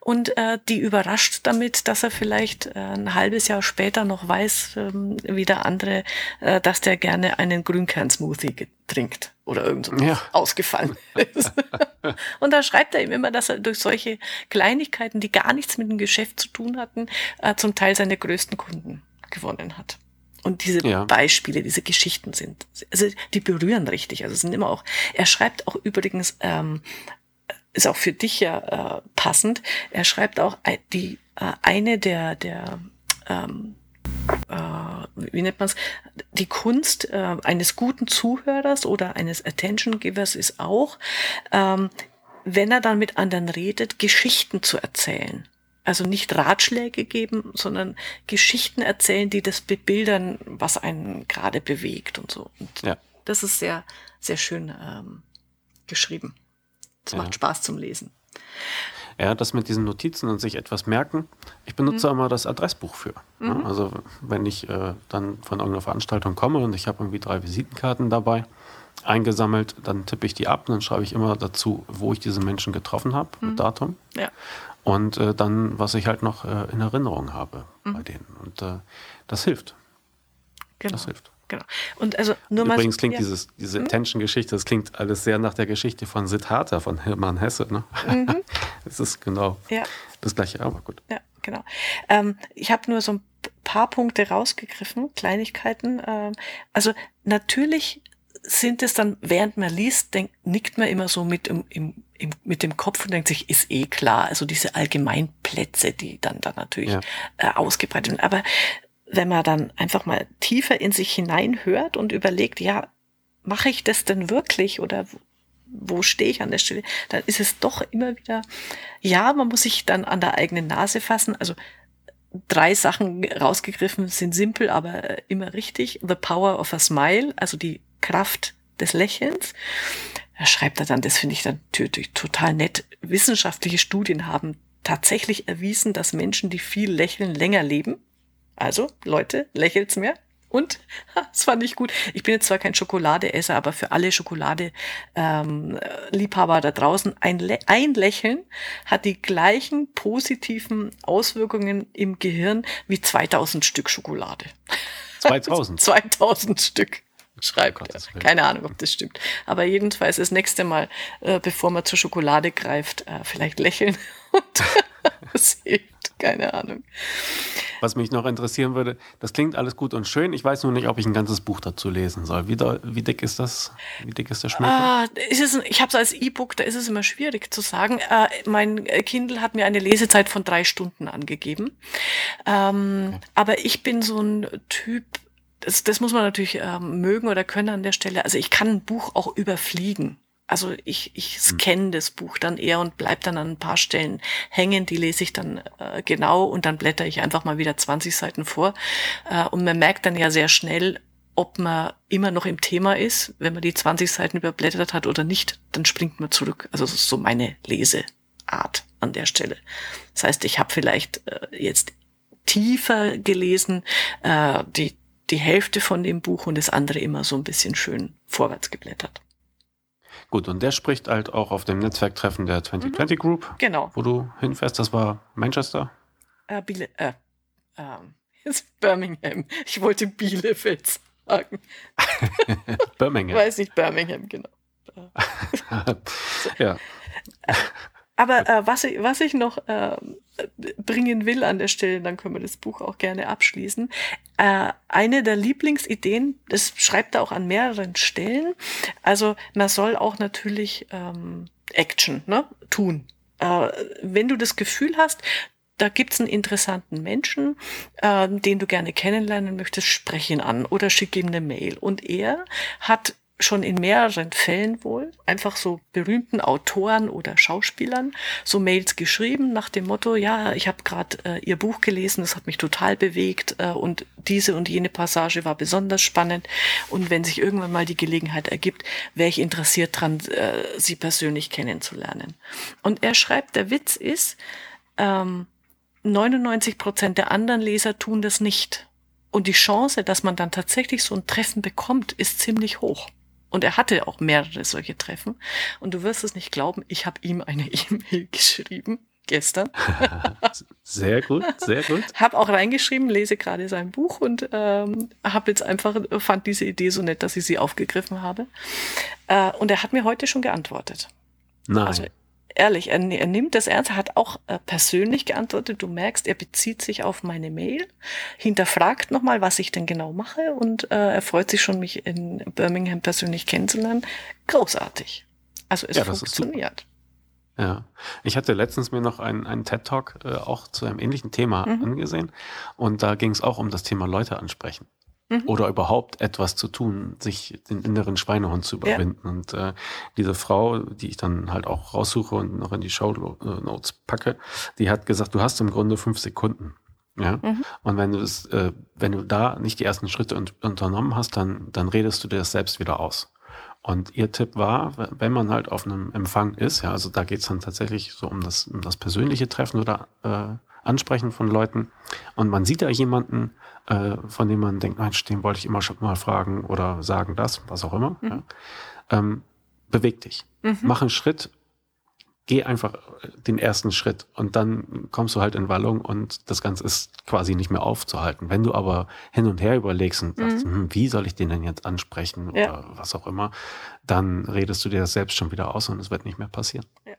und äh, die überrascht damit, dass er vielleicht äh, ein halbes Jahr später noch weiß, ähm, wie der andere, äh, dass der gerne einen Grünkern-Smoothie trinkt oder irgend so ja. ausgefallen ist. und da schreibt er ihm immer, dass er durch solche Kleinigkeiten, die gar nichts mit dem Geschäft zu tun hatten, äh, zum Teil seine größten Kunden gewonnen hat. Und diese ja. Beispiele, diese Geschichten sind, also die berühren richtig. Also sind immer auch, er schreibt auch übrigens, ähm, ist auch für dich ja äh, passend, er schreibt auch die äh, eine der, der ähm, äh, wie nennt man es, die Kunst äh, eines guten Zuhörers oder eines Attention Givers ist auch, ähm, wenn er dann mit anderen redet, Geschichten zu erzählen. Also nicht Ratschläge geben, sondern Geschichten erzählen, die das bebildern, was einen gerade bewegt und so. Und ja. das ist sehr, sehr schön ähm, geschrieben. Es ja. macht Spaß zum Lesen. Ja, das mit diesen Notizen und sich etwas merken. Ich benutze mhm. immer das Adressbuch für. Mhm. Also wenn ich äh, dann von irgendeiner Veranstaltung komme und ich habe irgendwie drei Visitenkarten dabei eingesammelt, dann tippe ich die ab und dann schreibe ich immer dazu, wo ich diese Menschen getroffen habe, mhm. mit Datum. Ja. Und äh, dann, was ich halt noch äh, in Erinnerung habe mhm. bei denen. Und äh, das hilft. Genau. Das hilft. Genau. Und also nur Übrigens mal, klingt ja. dieses, diese hm? Attention-Geschichte, das klingt alles sehr nach der Geschichte von Siddhartha von Hermann Hesse. Ne? Mhm. das ist genau ja. das gleiche, aber gut. Ja, genau. Ähm, ich habe nur so ein paar Punkte rausgegriffen, Kleinigkeiten. Ähm, also natürlich sind es dann, während man liest, denk, nickt man immer so mit, im, im, mit dem Kopf und denkt sich, ist eh klar. Also diese Allgemeinplätze, die dann da natürlich ja. äh, ausgebreitet sind. Aber wenn man dann einfach mal tiefer in sich hineinhört und überlegt, ja, mache ich das denn wirklich oder wo stehe ich an der Stelle, dann ist es doch immer wieder, ja, man muss sich dann an der eigenen Nase fassen. Also drei Sachen rausgegriffen sind simpel, aber immer richtig. The Power of a Smile, also die Kraft des Lächelns. Da schreibt er dann, das finde ich dann total nett. Wissenschaftliche Studien haben tatsächlich erwiesen, dass Menschen, die viel lächeln, länger leben. Also, Leute, lächelt's mehr. Und, das fand ich gut. Ich bin jetzt zwar kein Schokoladeesser, aber für alle Schokolade-Liebhaber ähm, da draußen, ein, Lä ein Lächeln hat die gleichen positiven Auswirkungen im Gehirn wie 2000 Stück Schokolade. 2000? 2000 Stück schreibt oh er. Keine Ahnung, ob das stimmt. Aber jedenfalls das nächste Mal, äh, bevor man zur Schokolade greift, äh, vielleicht lächeln und sehen. Keine Ahnung. Was mich noch interessieren würde, das klingt alles gut und schön. Ich weiß nur nicht, ob ich ein ganzes Buch dazu lesen soll. Wie, da, wie dick ist das? Wie dick ist der Schmuck? Ah, ist es, ich habe es als E-Book, da ist es immer schwierig zu sagen. Äh, mein Kindle hat mir eine Lesezeit von drei Stunden angegeben. Ähm, okay. Aber ich bin so ein Typ, das, das muss man natürlich ähm, mögen oder können an der Stelle. Also ich kann ein Buch auch überfliegen. Also ich, ich hm. scanne das Buch dann eher und bleib dann an ein paar Stellen hängen. Die lese ich dann äh, genau und dann blätter ich einfach mal wieder 20 Seiten vor. Äh, und man merkt dann ja sehr schnell, ob man immer noch im Thema ist. Wenn man die 20 Seiten überblättert hat oder nicht, dann springt man zurück. Also das ist so meine Leseart an der Stelle. Das heißt, ich habe vielleicht äh, jetzt tiefer gelesen, äh, die, die Hälfte von dem Buch und das andere immer so ein bisschen schön vorwärts geblättert. Gut, und der spricht halt auch auf dem Netzwerktreffen der 2020 mhm. Group. Genau. Wo du hinfährst, das war Manchester? Äh, Biele, äh, ähm, ist Birmingham. Ich wollte Bielefeld sagen. Birmingham. Weiß nicht, Birmingham, genau. ja. Aber äh, was, ich, was ich noch äh, bringen will an der Stelle, dann können wir das Buch auch gerne abschließen. Äh, eine der Lieblingsideen, das schreibt er auch an mehreren Stellen. Also man soll auch natürlich ähm, Action ne, tun. Äh, wenn du das Gefühl hast, da gibt's einen interessanten Menschen, äh, den du gerne kennenlernen möchtest, sprech ihn an oder schick ihm eine Mail. Und er hat schon in mehreren Fällen wohl einfach so berühmten Autoren oder Schauspielern so Mails geschrieben nach dem Motto, ja, ich habe gerade äh, ihr Buch gelesen, das hat mich total bewegt äh, und diese und jene Passage war besonders spannend und wenn sich irgendwann mal die Gelegenheit ergibt, wäre ich interessiert dran, äh, sie persönlich kennenzulernen. Und er schreibt, der Witz ist, ähm, 99 Prozent der anderen Leser tun das nicht. Und die Chance, dass man dann tatsächlich so ein Treffen bekommt, ist ziemlich hoch. Und er hatte auch mehrere solche Treffen. Und du wirst es nicht glauben, ich habe ihm eine E-Mail geschrieben gestern. sehr gut, sehr gut. Hab auch reingeschrieben, lese gerade sein Buch und ähm, habe jetzt einfach fand diese Idee so nett, dass ich sie aufgegriffen habe. Äh, und er hat mir heute schon geantwortet. Nein. Also ehrlich, er, er nimmt das ernst, er hat auch äh, persönlich geantwortet. Du merkst, er bezieht sich auf meine Mail, hinterfragt nochmal, was ich denn genau mache und äh, er freut sich schon, mich in Birmingham persönlich kennenzulernen. Großartig. Also es ja, funktioniert. Ja, ich hatte letztens mir noch einen, einen TED-Talk äh, auch zu einem ähnlichen Thema mhm. angesehen und da ging es auch um das Thema Leute ansprechen mhm. oder überhaupt etwas zu tun, sich den inneren Schweinehund zu überwinden. Ja. Und äh, diese Frau, die ich dann halt auch raussuche und noch in die Show Notes packe, die hat gesagt, du hast im Grunde fünf Sekunden. Ja. Mhm. Und wenn du das, äh, wenn du da nicht die ersten Schritte un unternommen hast, dann, dann redest du dir das selbst wieder aus. Und ihr Tipp war, wenn man halt auf einem Empfang ist, ja, also da geht's dann tatsächlich so um das, um das persönliche Treffen oder äh, Ansprechen von Leuten und man sieht da jemanden, äh, von dem man denkt, Mensch, den wollte ich immer schon mal fragen oder sagen das, was auch immer. Mhm. Ja. Ähm, beweg dich. Mhm. Mach einen Schritt, geh einfach den ersten Schritt und dann kommst du halt in Wallung und das Ganze ist quasi nicht mehr aufzuhalten. Wenn du aber hin und her überlegst und sagst, mhm. hm, wie soll ich den denn jetzt ansprechen ja. oder was auch immer, dann redest du dir das selbst schon wieder aus und es wird nicht mehr passieren. Ja.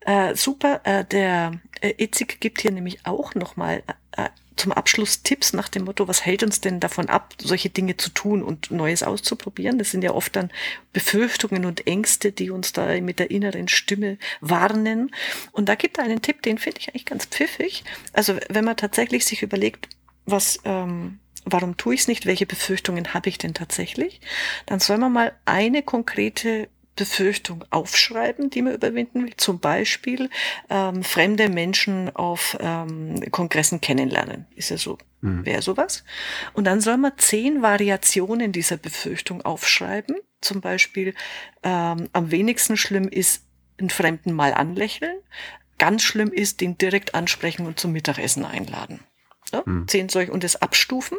Äh, super, äh, der äh, Itzig gibt hier nämlich auch nochmal äh, zum Abschluss Tipps nach dem Motto, was hält uns denn davon ab, solche Dinge zu tun und Neues auszuprobieren? Das sind ja oft dann Befürchtungen und Ängste, die uns da mit der inneren Stimme warnen. Und da gibt er einen Tipp, den finde ich eigentlich ganz pfiffig. Also wenn man tatsächlich sich überlegt, was, ähm, warum tue ich es nicht, welche Befürchtungen habe ich denn tatsächlich, dann soll man mal eine konkrete Befürchtung aufschreiben, die man überwinden will. Zum Beispiel ähm, fremde Menschen auf ähm, Kongressen kennenlernen. Ist ja so, mhm. wäre sowas. Und dann soll man zehn Variationen dieser Befürchtung aufschreiben. Zum Beispiel ähm, am wenigsten schlimm ist, einen Fremden mal anlächeln. Ganz schlimm ist, den direkt ansprechen und zum Mittagessen einladen. Ja? Mhm. Zehn solche und das abstufen.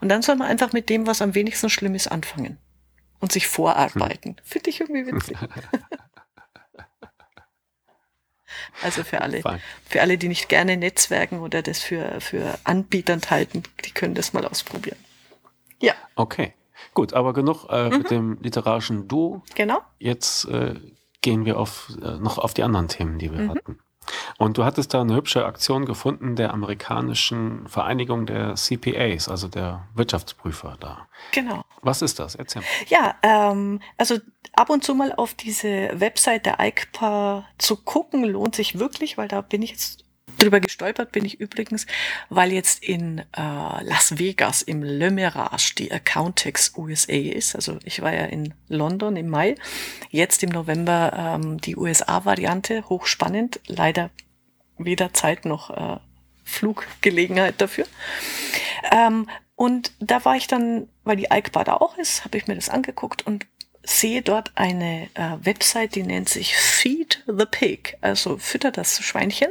Und dann soll man einfach mit dem, was am wenigsten schlimm ist, anfangen und sich vorarbeiten. Hm. Finde ich irgendwie witzig. also für alle, für alle, die nicht gerne Netzwerken oder das für, für anbieternd halten, die können das mal ausprobieren. Ja. Okay. Gut, aber genug äh, mhm. mit dem literarischen Duo. Genau. Jetzt äh, gehen wir auf, äh, noch auf die anderen Themen, die wir mhm. hatten. Und du hattest da eine hübsche Aktion gefunden der amerikanischen Vereinigung der CPAs, also der Wirtschaftsprüfer da. Genau. Was ist das? Erzähl mal. Ja, ähm, also ab und zu mal auf diese Website der ICPA zu gucken, lohnt sich wirklich, weil da bin ich jetzt drüber gestolpert bin ich übrigens, weil jetzt in äh, Las Vegas im Le Mirage die Accountex USA ist. Also ich war ja in London im Mai, jetzt im November ähm, die USA-Variante, hochspannend, leider weder Zeit noch äh, Fluggelegenheit dafür. Ähm, und da war ich dann, weil die Alkbar da auch ist, habe ich mir das angeguckt und sehe dort eine äh, Website, die nennt sich Feed the Pig, also fütter das Schweinchen.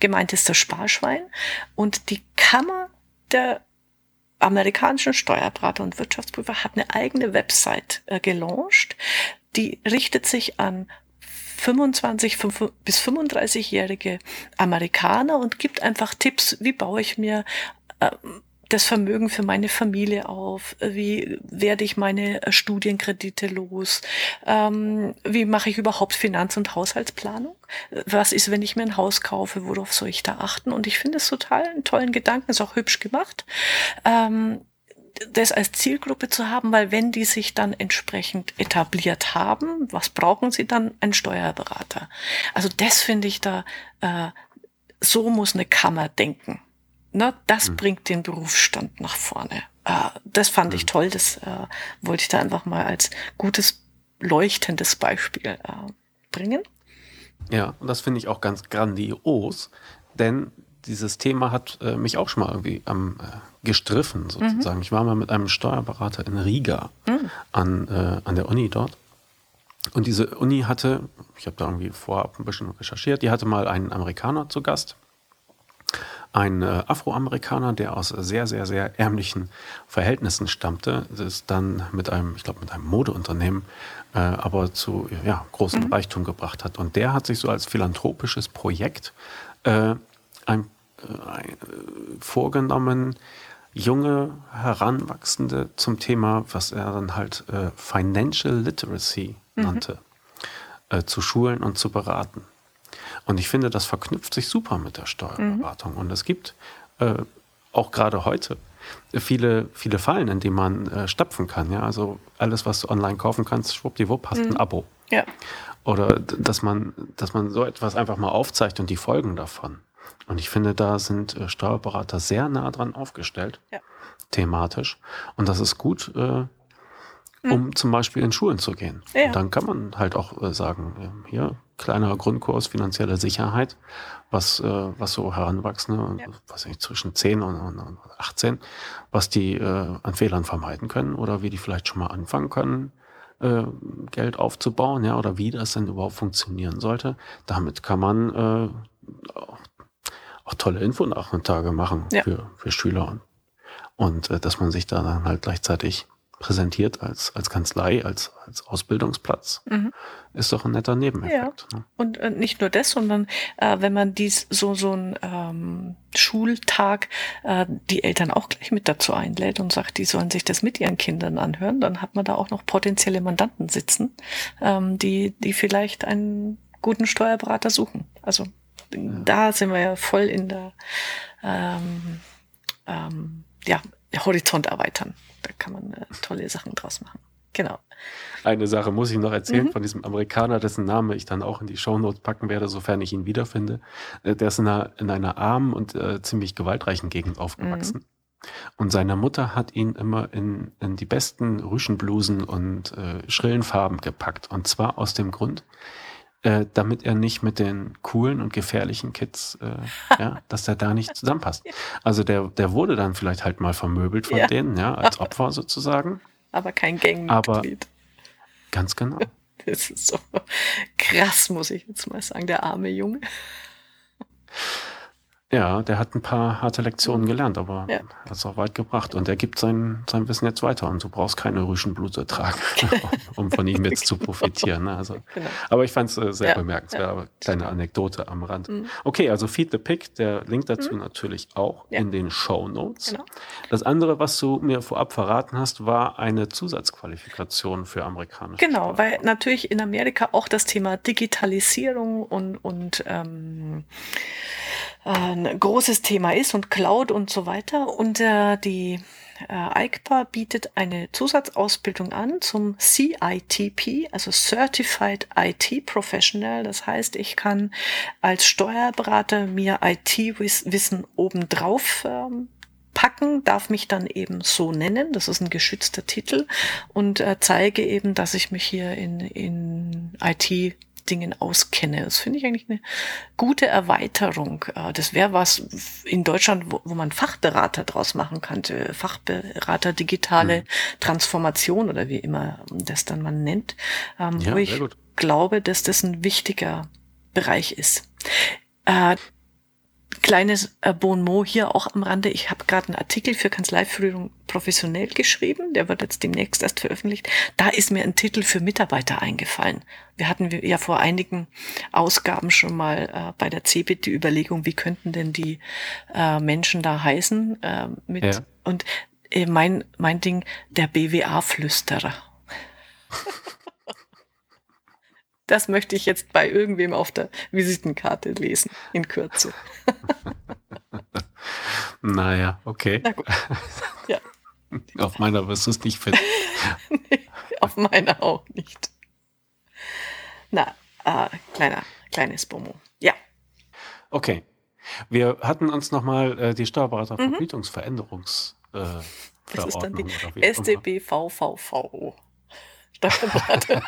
Gemeint ist das Sparschwein. Und die Kammer der amerikanischen Steuerberater und Wirtschaftsprüfer hat eine eigene Website äh, gelauncht. Die richtet sich an 25 bis 35-jährige Amerikaner und gibt einfach Tipps, wie baue ich mir äh, das Vermögen für meine Familie auf? Wie werde ich meine äh, Studienkredite los? Ähm, wie mache ich überhaupt Finanz- und Haushaltsplanung? Was ist, wenn ich mir ein Haus kaufe? Worauf soll ich da achten? Und ich finde es total einen tollen Gedanken, ist auch hübsch gemacht. Ähm, das als Zielgruppe zu haben, weil wenn die sich dann entsprechend etabliert haben, was brauchen sie dann? Ein Steuerberater. Also das finde ich da, äh, so muss eine Kammer denken. Na, das mhm. bringt den Berufsstand nach vorne. Äh, das fand mhm. ich toll. Das äh, wollte ich da einfach mal als gutes, leuchtendes Beispiel äh, bringen. Ja, und das finde ich auch ganz grandios, denn dieses Thema hat äh, mich auch schon mal irgendwie am, äh, gestriffen, sozusagen. Mhm. Ich war mal mit einem Steuerberater in Riga mhm. an, äh, an der Uni dort. Und diese Uni hatte, ich habe da irgendwie vorab ein bisschen recherchiert, die hatte mal einen Amerikaner zu Gast ein äh, Afroamerikaner, der aus sehr, sehr, sehr ärmlichen Verhältnissen stammte, das dann mit einem, ich glaube, mit einem Modeunternehmen, äh, aber zu ja, großem mhm. Reichtum gebracht hat. Und der hat sich so als philanthropisches Projekt äh, ein, äh, vorgenommen, junge Heranwachsende zum Thema, was er dann halt äh, Financial Literacy mhm. nannte, äh, zu schulen und zu beraten. Und ich finde, das verknüpft sich super mit der Steuerberatung. Mhm. Und es gibt äh, auch gerade heute viele, viele Fallen, in die man äh, stapfen kann. Ja? Also alles, was du online kaufen kannst, schwuppdiwupp, hast mhm. ein Abo. Ja. Oder dass man, dass man so etwas einfach mal aufzeigt und die Folgen davon. Und ich finde, da sind äh, Steuerberater sehr nah dran aufgestellt, ja. thematisch. Und das ist gut, äh, um mhm. zum Beispiel in Schulen zu gehen. Ja. Und dann kann man halt auch äh, sagen, hier, kleinerer Grundkurs finanzielle Sicherheit, was, äh, was so Heranwachsende, ja. was ich, zwischen 10 und, und 18, was die äh, an Fehlern vermeiden können oder wie die vielleicht schon mal anfangen können, äh, Geld aufzubauen, ja, oder wie das denn überhaupt funktionieren sollte. Damit kann man äh, auch, auch tolle Infonachmittage machen ja. für, für Schüler. Und äh, dass man sich da dann halt gleichzeitig präsentiert als, als Kanzlei, als, als Ausbildungsplatz, mhm. ist doch ein netter Nebeneffekt. Ja. Ne? Und äh, nicht nur das, sondern äh, wenn man dies so so ein ähm, Schultag äh, die Eltern auch gleich mit dazu einlädt und sagt, die sollen sich das mit ihren Kindern anhören, dann hat man da auch noch potenzielle Mandanten sitzen, ähm, die die vielleicht einen guten Steuerberater suchen. Also ja. da sind wir ja voll in der ähm, ähm, ja, Horizont erweitern. Da kann man äh, tolle Sachen draus machen. Genau. Eine Sache muss ich noch erzählen mhm. von diesem Amerikaner, dessen Name ich dann auch in die Shownotes packen werde, sofern ich ihn wiederfinde. Äh, der ist in einer, in einer armen und äh, ziemlich gewaltreichen Gegend aufgewachsen. Mhm. Und seine Mutter hat ihn immer in, in die besten Rüschenblusen und äh, schrillen Farben gepackt. Und zwar aus dem Grund, äh, damit er nicht mit den coolen und gefährlichen Kids, äh, ja, dass er da nicht zusammenpasst. Also der, der wurde dann vielleicht halt mal vermöbelt von ja. denen, ja, als Opfer sozusagen. Aber kein Gangmitglied. Aber ganz genau. Das ist so krass, muss ich jetzt mal sagen, der arme Junge. Ja, der hat ein paar harte Lektionen gelernt, aber ja. hat es auch weit gebracht. Und er gibt sein, sein Wissen jetzt weiter. Und du brauchst keine Rüschenblute tragen, um von ihm jetzt zu profitieren. Ne? Also, genau. Aber ich fand es äh, sehr ja. bemerkenswert. Ja. Aber kleine Anekdote am Rand. Mhm. Okay, also Feed the Pick, der Link dazu mhm. natürlich auch in den Show Notes. Genau. Das andere, was du mir vorab verraten hast, war eine Zusatzqualifikation für amerikanische Genau, Sprache. weil natürlich in Amerika auch das Thema Digitalisierung und, und ähm, ein großes Thema ist und Cloud und so weiter. Und äh, die äh, EICPA bietet eine Zusatzausbildung an zum CITP, also Certified IT Professional. Das heißt, ich kann als Steuerberater mir IT-Wissen obendrauf ähm, packen, darf mich dann eben so nennen. Das ist ein geschützter Titel und äh, zeige eben, dass ich mich hier in, in IT Dingen auskenne. Das finde ich eigentlich eine gute Erweiterung. Äh, das wäre was in Deutschland, wo, wo, man Fachberater draus machen könnte. Fachberater digitale mhm. Transformation oder wie immer das dann man nennt. Ähm, ja, wo ich glaube, dass das ein wichtiger Bereich ist. Äh, kleines äh, Bon mot hier auch am Rande. Ich habe gerade einen Artikel für Kanzleiführung professionell geschrieben. Der wird jetzt demnächst erst veröffentlicht. Da ist mir ein Titel für Mitarbeiter eingefallen. Wir hatten ja vor einigen Ausgaben schon mal äh, bei der CeBIT die Überlegung, wie könnten denn die äh, Menschen da heißen? Äh, mit, ja. Und äh, mein, mein Ding, der BWA-Flüsterer. Das möchte ich jetzt bei irgendwem auf der Visitenkarte lesen, in Kürze. naja, okay. Na gut. Ja. Auf meiner wirst du es nicht finden. nee, auf meiner auch nicht. Na, äh, kleiner, kleines Bomo. Ja. Okay. Wir hatten uns nochmal äh, die Steuerberatervergütungsveränderungs mhm. äh, Das ist dann die StBVVV. Steuerberater.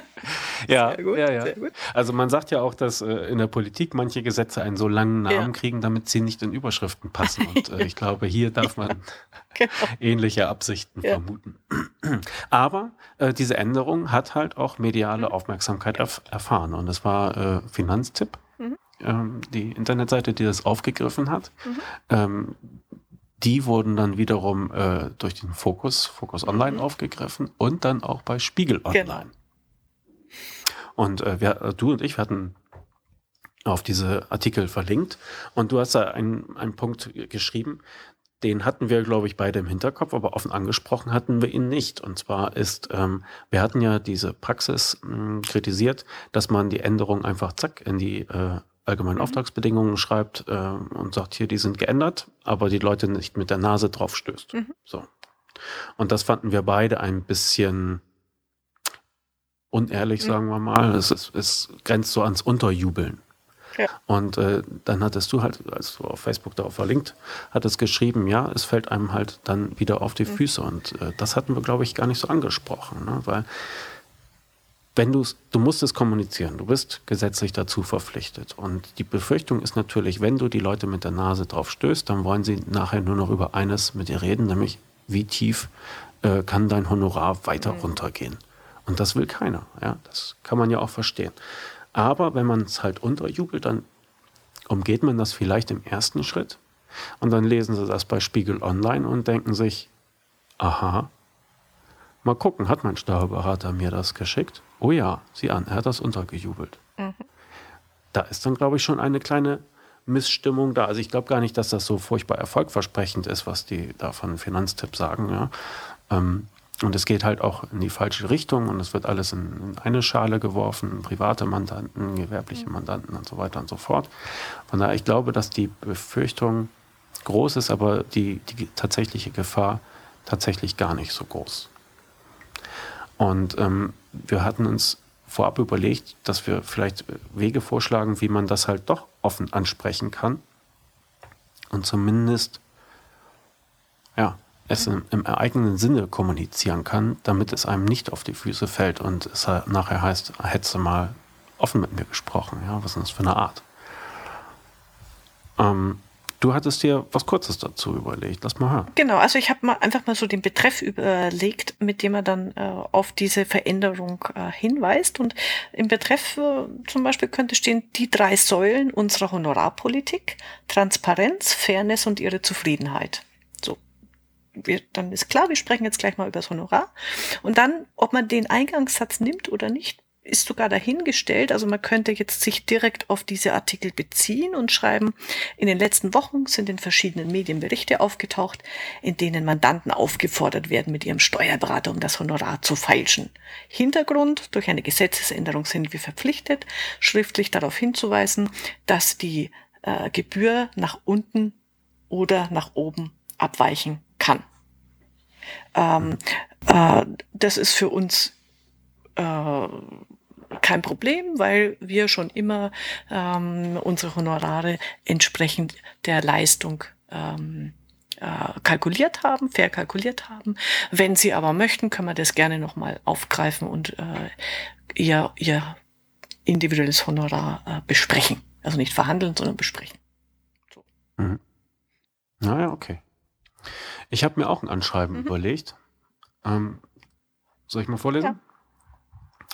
ja, gut, ja, ja. Also man sagt ja auch, dass äh, in der Politik manche Gesetze einen so langen Namen ja. kriegen, damit sie nicht in Überschriften passen. Und äh, ich glaube, hier darf man genau. ähnliche Absichten vermuten. Aber äh, diese Änderung hat halt auch mediale mhm. Aufmerksamkeit erf erfahren. Und das war äh, Finanztipp, mhm. ähm, die Internetseite, die das aufgegriffen hat. Mhm. Ähm, die wurden dann wiederum äh, durch den Fokus, Fokus Online mhm. aufgegriffen und dann auch bei Spiegel Online. Genau. Und äh, wir, äh, du und ich, hatten auf diese Artikel verlinkt und du hast da einen, einen Punkt geschrieben, den hatten wir, glaube ich, beide im Hinterkopf, aber offen angesprochen hatten wir ihn nicht. Und zwar ist, ähm, wir hatten ja diese Praxis mh, hm, kritisiert, dass man die Änderung einfach zack in die äh, allgemeinen mhm. Auftragsbedingungen schreibt äh, und sagt, hier, die sind geändert, aber die Leute nicht mit der Nase drauf stößt. Mhm. So. Und das fanden wir beide ein bisschen unehrlich, mhm. sagen wir mal. Es, ist, es grenzt so ans Unterjubeln. Ja. Und äh, dann hattest du halt, als du auf Facebook darauf verlinkt, hattest geschrieben, ja, es fällt einem halt dann wieder auf die mhm. Füße. Und äh, das hatten wir, glaube ich, gar nicht so angesprochen. Ne? Weil wenn du du musst es kommunizieren, du bist gesetzlich dazu verpflichtet. Und die Befürchtung ist natürlich, wenn du die Leute mit der Nase drauf stößt, dann wollen sie nachher nur noch über eines mit dir reden, nämlich wie tief äh, kann dein Honorar weiter mhm. runtergehen. Und das will keiner. Ja? Das kann man ja auch verstehen. Aber wenn man es halt unterjubelt, dann umgeht man das vielleicht im ersten Schritt. Und dann lesen sie das bei Spiegel Online und denken sich, aha, mal gucken, hat mein Steuerberater mir das geschickt? Oh ja, sieh an, er hat das untergejubelt. Mhm. Da ist dann, glaube ich, schon eine kleine Missstimmung da. Also ich glaube gar nicht, dass das so furchtbar erfolgversprechend ist, was die da von Finanztipp sagen. Ja. Ähm, Und es geht halt auch in die falsche Richtung und es wird alles in, in eine Schale geworfen, private Mandanten, gewerbliche Mandanten und so weiter und so fort. Von daher, ich glaube, dass die Befürchtung groß ist, aber die, die tatsächliche Gefahr tatsächlich gar nicht so groß. Und ähm, wir hatten uns vorab überlegt, dass wir vielleicht Wege vorschlagen, wie man das halt doch offen ansprechen kann und zumindest ja, es im, im eigenen Sinne kommunizieren kann, damit es einem nicht auf die Füße fällt und es halt nachher heißt, hättest du mal offen mit mir gesprochen. Ja, was ist das für eine Art? Ähm, Du hattest dir was Kurzes dazu überlegt. Lass mal hören. Genau, also ich habe mal einfach mal so den Betreff überlegt, mit dem er dann äh, auf diese Veränderung äh, hinweist. Und im Betreff äh, zum Beispiel könnte stehen die drei Säulen unserer Honorarpolitik: Transparenz, Fairness und ihre Zufriedenheit. Wir, dann ist klar, wir sprechen jetzt gleich mal über das Honorar. Und dann, ob man den Eingangssatz nimmt oder nicht, ist sogar dahingestellt. Also man könnte jetzt sich direkt auf diese Artikel beziehen und schreiben, in den letzten Wochen sind in verschiedenen Medien Berichte aufgetaucht, in denen Mandanten aufgefordert werden, mit ihrem Steuerberater um das Honorar zu feilschen. Hintergrund, durch eine Gesetzesänderung sind wir verpflichtet, schriftlich darauf hinzuweisen, dass die äh, Gebühr nach unten oder nach oben abweichen kann. Ähm, äh, das ist für uns äh, kein Problem, weil wir schon immer ähm, unsere Honorare entsprechend der Leistung ähm, äh, kalkuliert haben, fair kalkuliert haben. Wenn Sie aber möchten, können wir das gerne nochmal aufgreifen und äh, ihr, ihr individuelles Honorar äh, besprechen. Also nicht verhandeln, sondern besprechen. So. Mhm. Naja, okay. Ich habe mir auch ein Anschreiben mhm. überlegt. Ähm, soll ich mal vorlesen? Ja.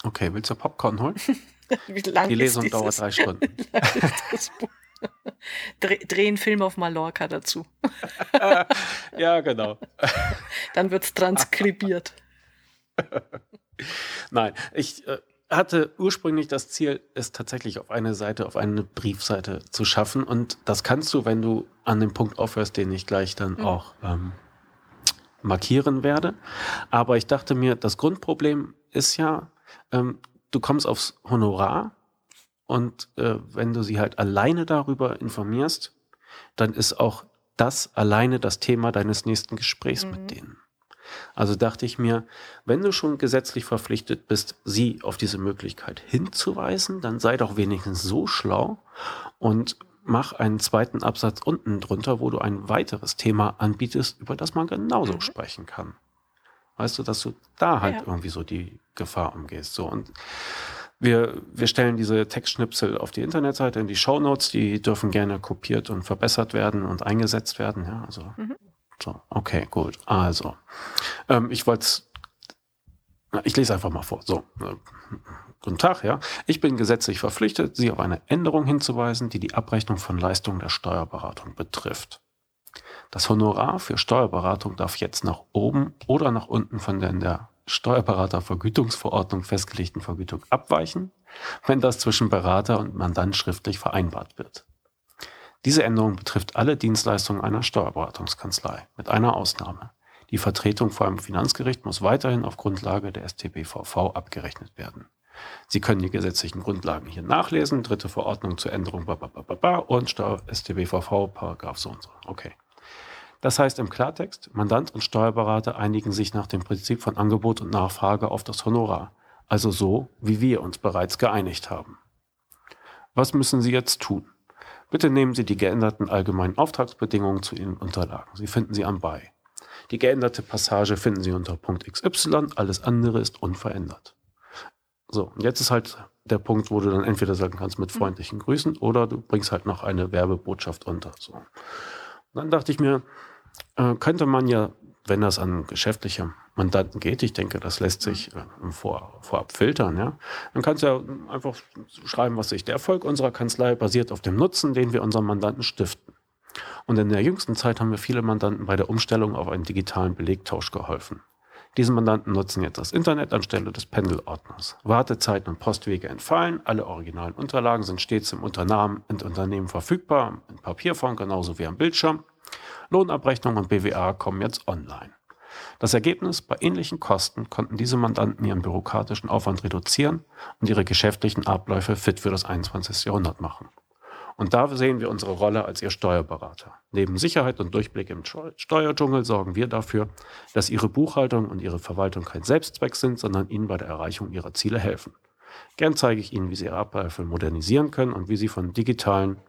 Okay, willst du Popcorn holen? Wie lang Die Lesung dauert drei Stunden. Dreh, dreh einen Film auf Mallorca dazu. ja, genau. Dann wird es transkribiert. Nein, ich äh, hatte ursprünglich das Ziel, es tatsächlich auf eine Seite, auf eine Briefseite zu schaffen. Und das kannst du, wenn du an dem Punkt aufhörst, den ich gleich dann mhm. auch ähm, markieren werde. Aber ich dachte mir, das Grundproblem ist ja, ähm, du kommst aufs Honorar und äh, wenn du sie halt alleine darüber informierst, dann ist auch das alleine das Thema deines nächsten Gesprächs mhm. mit denen. Also dachte ich mir, wenn du schon gesetzlich verpflichtet bist, sie auf diese Möglichkeit hinzuweisen, dann sei doch wenigstens so schlau und mach einen zweiten Absatz unten drunter, wo du ein weiteres Thema anbietest, über das man genauso mhm. sprechen kann. Weißt du, dass du da halt ja. irgendwie so die Gefahr umgehst. So und wir, wir stellen diese Textschnipsel auf die Internetseite, in die Show Notes, die dürfen gerne kopiert und verbessert werden und eingesetzt werden. Ja, also mhm. so, okay, gut. Also, ähm, ich wollte ich lese einfach mal vor. So, äh, guten Tag, ja. Ich bin gesetzlich verpflichtet, Sie auf eine Änderung hinzuweisen, die die Abrechnung von Leistungen der Steuerberatung betrifft. Das Honorar für Steuerberatung darf jetzt nach oben oder nach unten von der in der Steuerberatervergütungsverordnung festgelegten Vergütung abweichen, wenn das zwischen Berater und Mandant schriftlich vereinbart wird. Diese Änderung betrifft alle Dienstleistungen einer Steuerberatungskanzlei, mit einer Ausnahme. Die Vertretung vor einem Finanzgericht muss weiterhin auf Grundlage der StBVV abgerechnet werden. Sie können die gesetzlichen Grundlagen hier nachlesen, dritte Verordnung zur Änderung und StBVV, Paragraph so und so. Okay. Das heißt im Klartext, Mandant und Steuerberater einigen sich nach dem Prinzip von Angebot und Nachfrage auf das Honorar, also so, wie wir uns bereits geeinigt haben. Was müssen Sie jetzt tun? Bitte nehmen Sie die geänderten allgemeinen Auftragsbedingungen zu Ihren Unterlagen. Sie finden sie am Bei. Die geänderte Passage finden Sie unter Punkt XY, alles andere ist unverändert. So, jetzt ist halt der Punkt, wo du dann entweder sagen kannst mit freundlichen Grüßen oder du bringst halt noch eine Werbebotschaft unter. So. Dann dachte ich mir, äh, könnte man ja, wenn das an geschäftliche Mandanten geht, ich denke, das lässt sich äh, vor, vorab filtern, ja, dann kannst du ja einfach schreiben, was sich der Erfolg unserer Kanzlei basiert auf dem Nutzen, den wir unserem Mandanten stiften. Und in der jüngsten Zeit haben wir viele Mandanten bei der Umstellung auf einen digitalen Belegtausch geholfen. Diese Mandanten nutzen jetzt das Internet anstelle des Pendelordners. Wartezeiten und Postwege entfallen, alle originalen Unterlagen sind stets im Unternehmen, im Unternehmen verfügbar, in Papierform genauso wie am Bildschirm. Lohnabrechnung und BWA kommen jetzt online. Das Ergebnis, bei ähnlichen Kosten konnten diese Mandanten ihren bürokratischen Aufwand reduzieren und ihre geschäftlichen Abläufe fit für das 21. Jahrhundert machen. Und da sehen wir unsere Rolle als Ihr Steuerberater. Neben Sicherheit und Durchblick im Steuerdschungel sorgen wir dafür, dass Ihre Buchhaltung und Ihre Verwaltung kein Selbstzweck sind, sondern Ihnen bei der Erreichung Ihrer Ziele helfen. Gern zeige ich Ihnen, wie Sie Ihre Abläufe modernisieren können und wie Sie von digitalen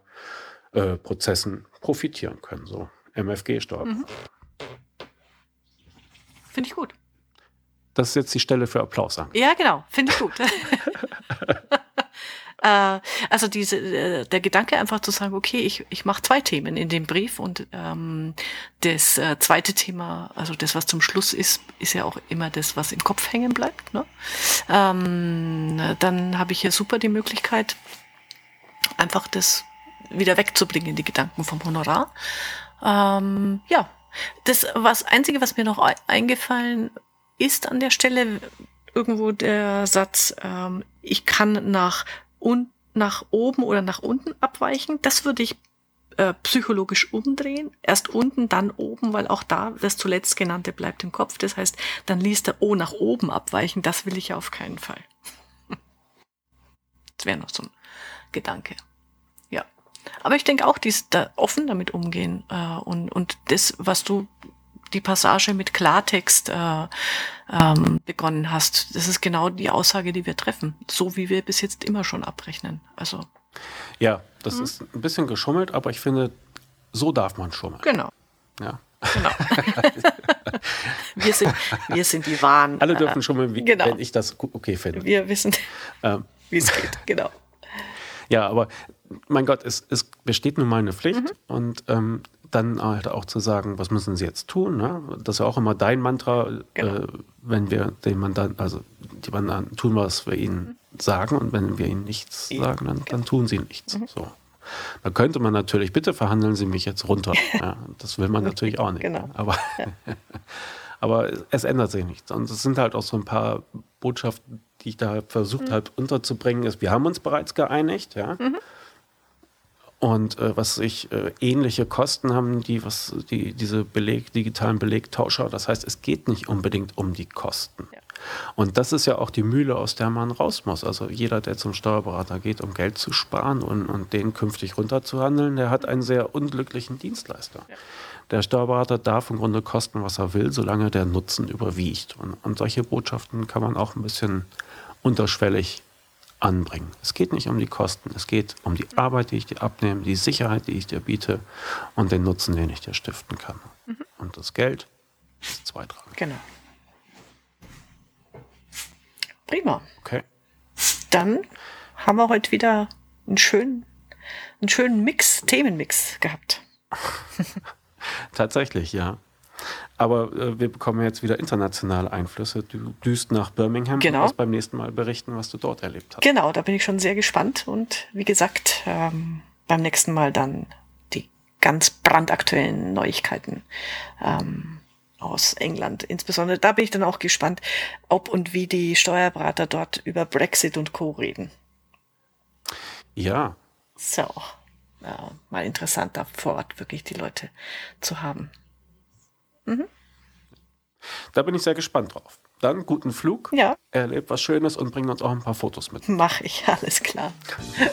äh, Prozessen profitieren können. So MFG-Steuer. Mhm. Finde ich gut. Das ist jetzt die Stelle für Applaus. An. Ja, genau. Finde ich gut. Äh, also diese, äh, der Gedanke einfach zu sagen, okay, ich, ich mache zwei Themen in dem Brief und ähm, das äh, zweite Thema, also das, was zum Schluss ist, ist ja auch immer das, was im Kopf hängen bleibt. Ne? Ähm, dann habe ich ja super die Möglichkeit, einfach das wieder wegzubringen, die Gedanken vom Honorar. Ähm, ja, das was Einzige, was mir noch eingefallen ist an der Stelle, irgendwo der Satz, ähm, ich kann nach und nach oben oder nach unten abweichen. Das würde ich äh, psychologisch umdrehen. Erst unten, dann oben, weil auch da das zuletzt genannte bleibt im Kopf. Das heißt, dann liest er O nach oben abweichen. Das will ich ja auf keinen Fall. das wäre noch so ein Gedanke. Ja. Aber ich denke auch, die ist da offen damit umgehen äh, und, und das, was du die Passage mit Klartext äh, ähm, begonnen hast. Das ist genau die Aussage, die wir treffen, so wie wir bis jetzt immer schon abrechnen. Also ja, das mhm. ist ein bisschen geschummelt, aber ich finde, so darf man schummeln. Genau. Ja. Genau. wir, sind, wir sind die Wahren. Alle dürfen schummeln, wie, genau. wenn ich das okay finde. Wir wissen, ähm. wie es geht, genau. Ja, aber mein Gott, es, es besteht nun mal eine Pflicht mhm. und ähm, dann halt auch zu sagen, was müssen sie jetzt tun? Ne? Das ist ja auch immer dein Mantra, genau. äh, wenn wir den Mandanten, also die Mandanten tun, was wir ihnen mhm. sagen und wenn wir ihnen nichts sagen, dann, dann tun sie nichts. Mhm. So. Da könnte man natürlich, bitte verhandeln Sie mich jetzt runter. Ja, das will man natürlich auch nicht. Genau. Aber, aber es ändert sich nichts. Und es sind halt auch so ein paar Botschaften, die ich da versucht mhm. habe unterzubringen. wir haben uns bereits geeinigt, ja. Mhm. Und äh, was ich äh, ähnliche Kosten haben, die was die diese Beleg digitalen Belegtauscher. Das heißt, es geht nicht unbedingt um die Kosten. Ja. Und das ist ja auch die Mühle, aus der man raus muss. Also jeder, der zum Steuerberater geht, um Geld zu sparen und, und den künftig runterzuhandeln, der hat einen sehr unglücklichen Dienstleister. Ja. Der Steuerberater darf im Grunde kosten, was er will, solange der Nutzen überwiegt. Und, und solche Botschaften kann man auch ein bisschen unterschwellig anbringen. Es geht nicht um die Kosten, es geht um die Arbeit, die ich dir abnehme, die Sicherheit, die ich dir biete und den Nutzen, den ich dir stiften kann. Mhm. Und das Geld ist zweitrangig. Genau. Prima. Okay. Dann haben wir heute wieder einen schönen, einen schönen Mix, Themenmix gehabt. Tatsächlich, ja. Aber äh, wir bekommen jetzt wieder internationale Einflüsse. Du düst nach Birmingham genau. und wirst beim nächsten Mal berichten, was du dort erlebt hast. Genau, da bin ich schon sehr gespannt. Und wie gesagt, ähm, beim nächsten Mal dann die ganz brandaktuellen Neuigkeiten ähm, aus England. Insbesondere da bin ich dann auch gespannt, ob und wie die Steuerberater dort über Brexit und Co. reden. Ja. So. Äh, mal interessant, da vor Ort wirklich die Leute zu haben. Mhm. Da bin ich sehr gespannt drauf. Dann guten Flug. Ja. Erlebt was Schönes und bringt uns auch ein paar Fotos mit. Mach ich, alles klar.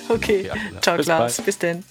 Okay. Ja, Ciao, Bis Klaus. Bald. Bis denn.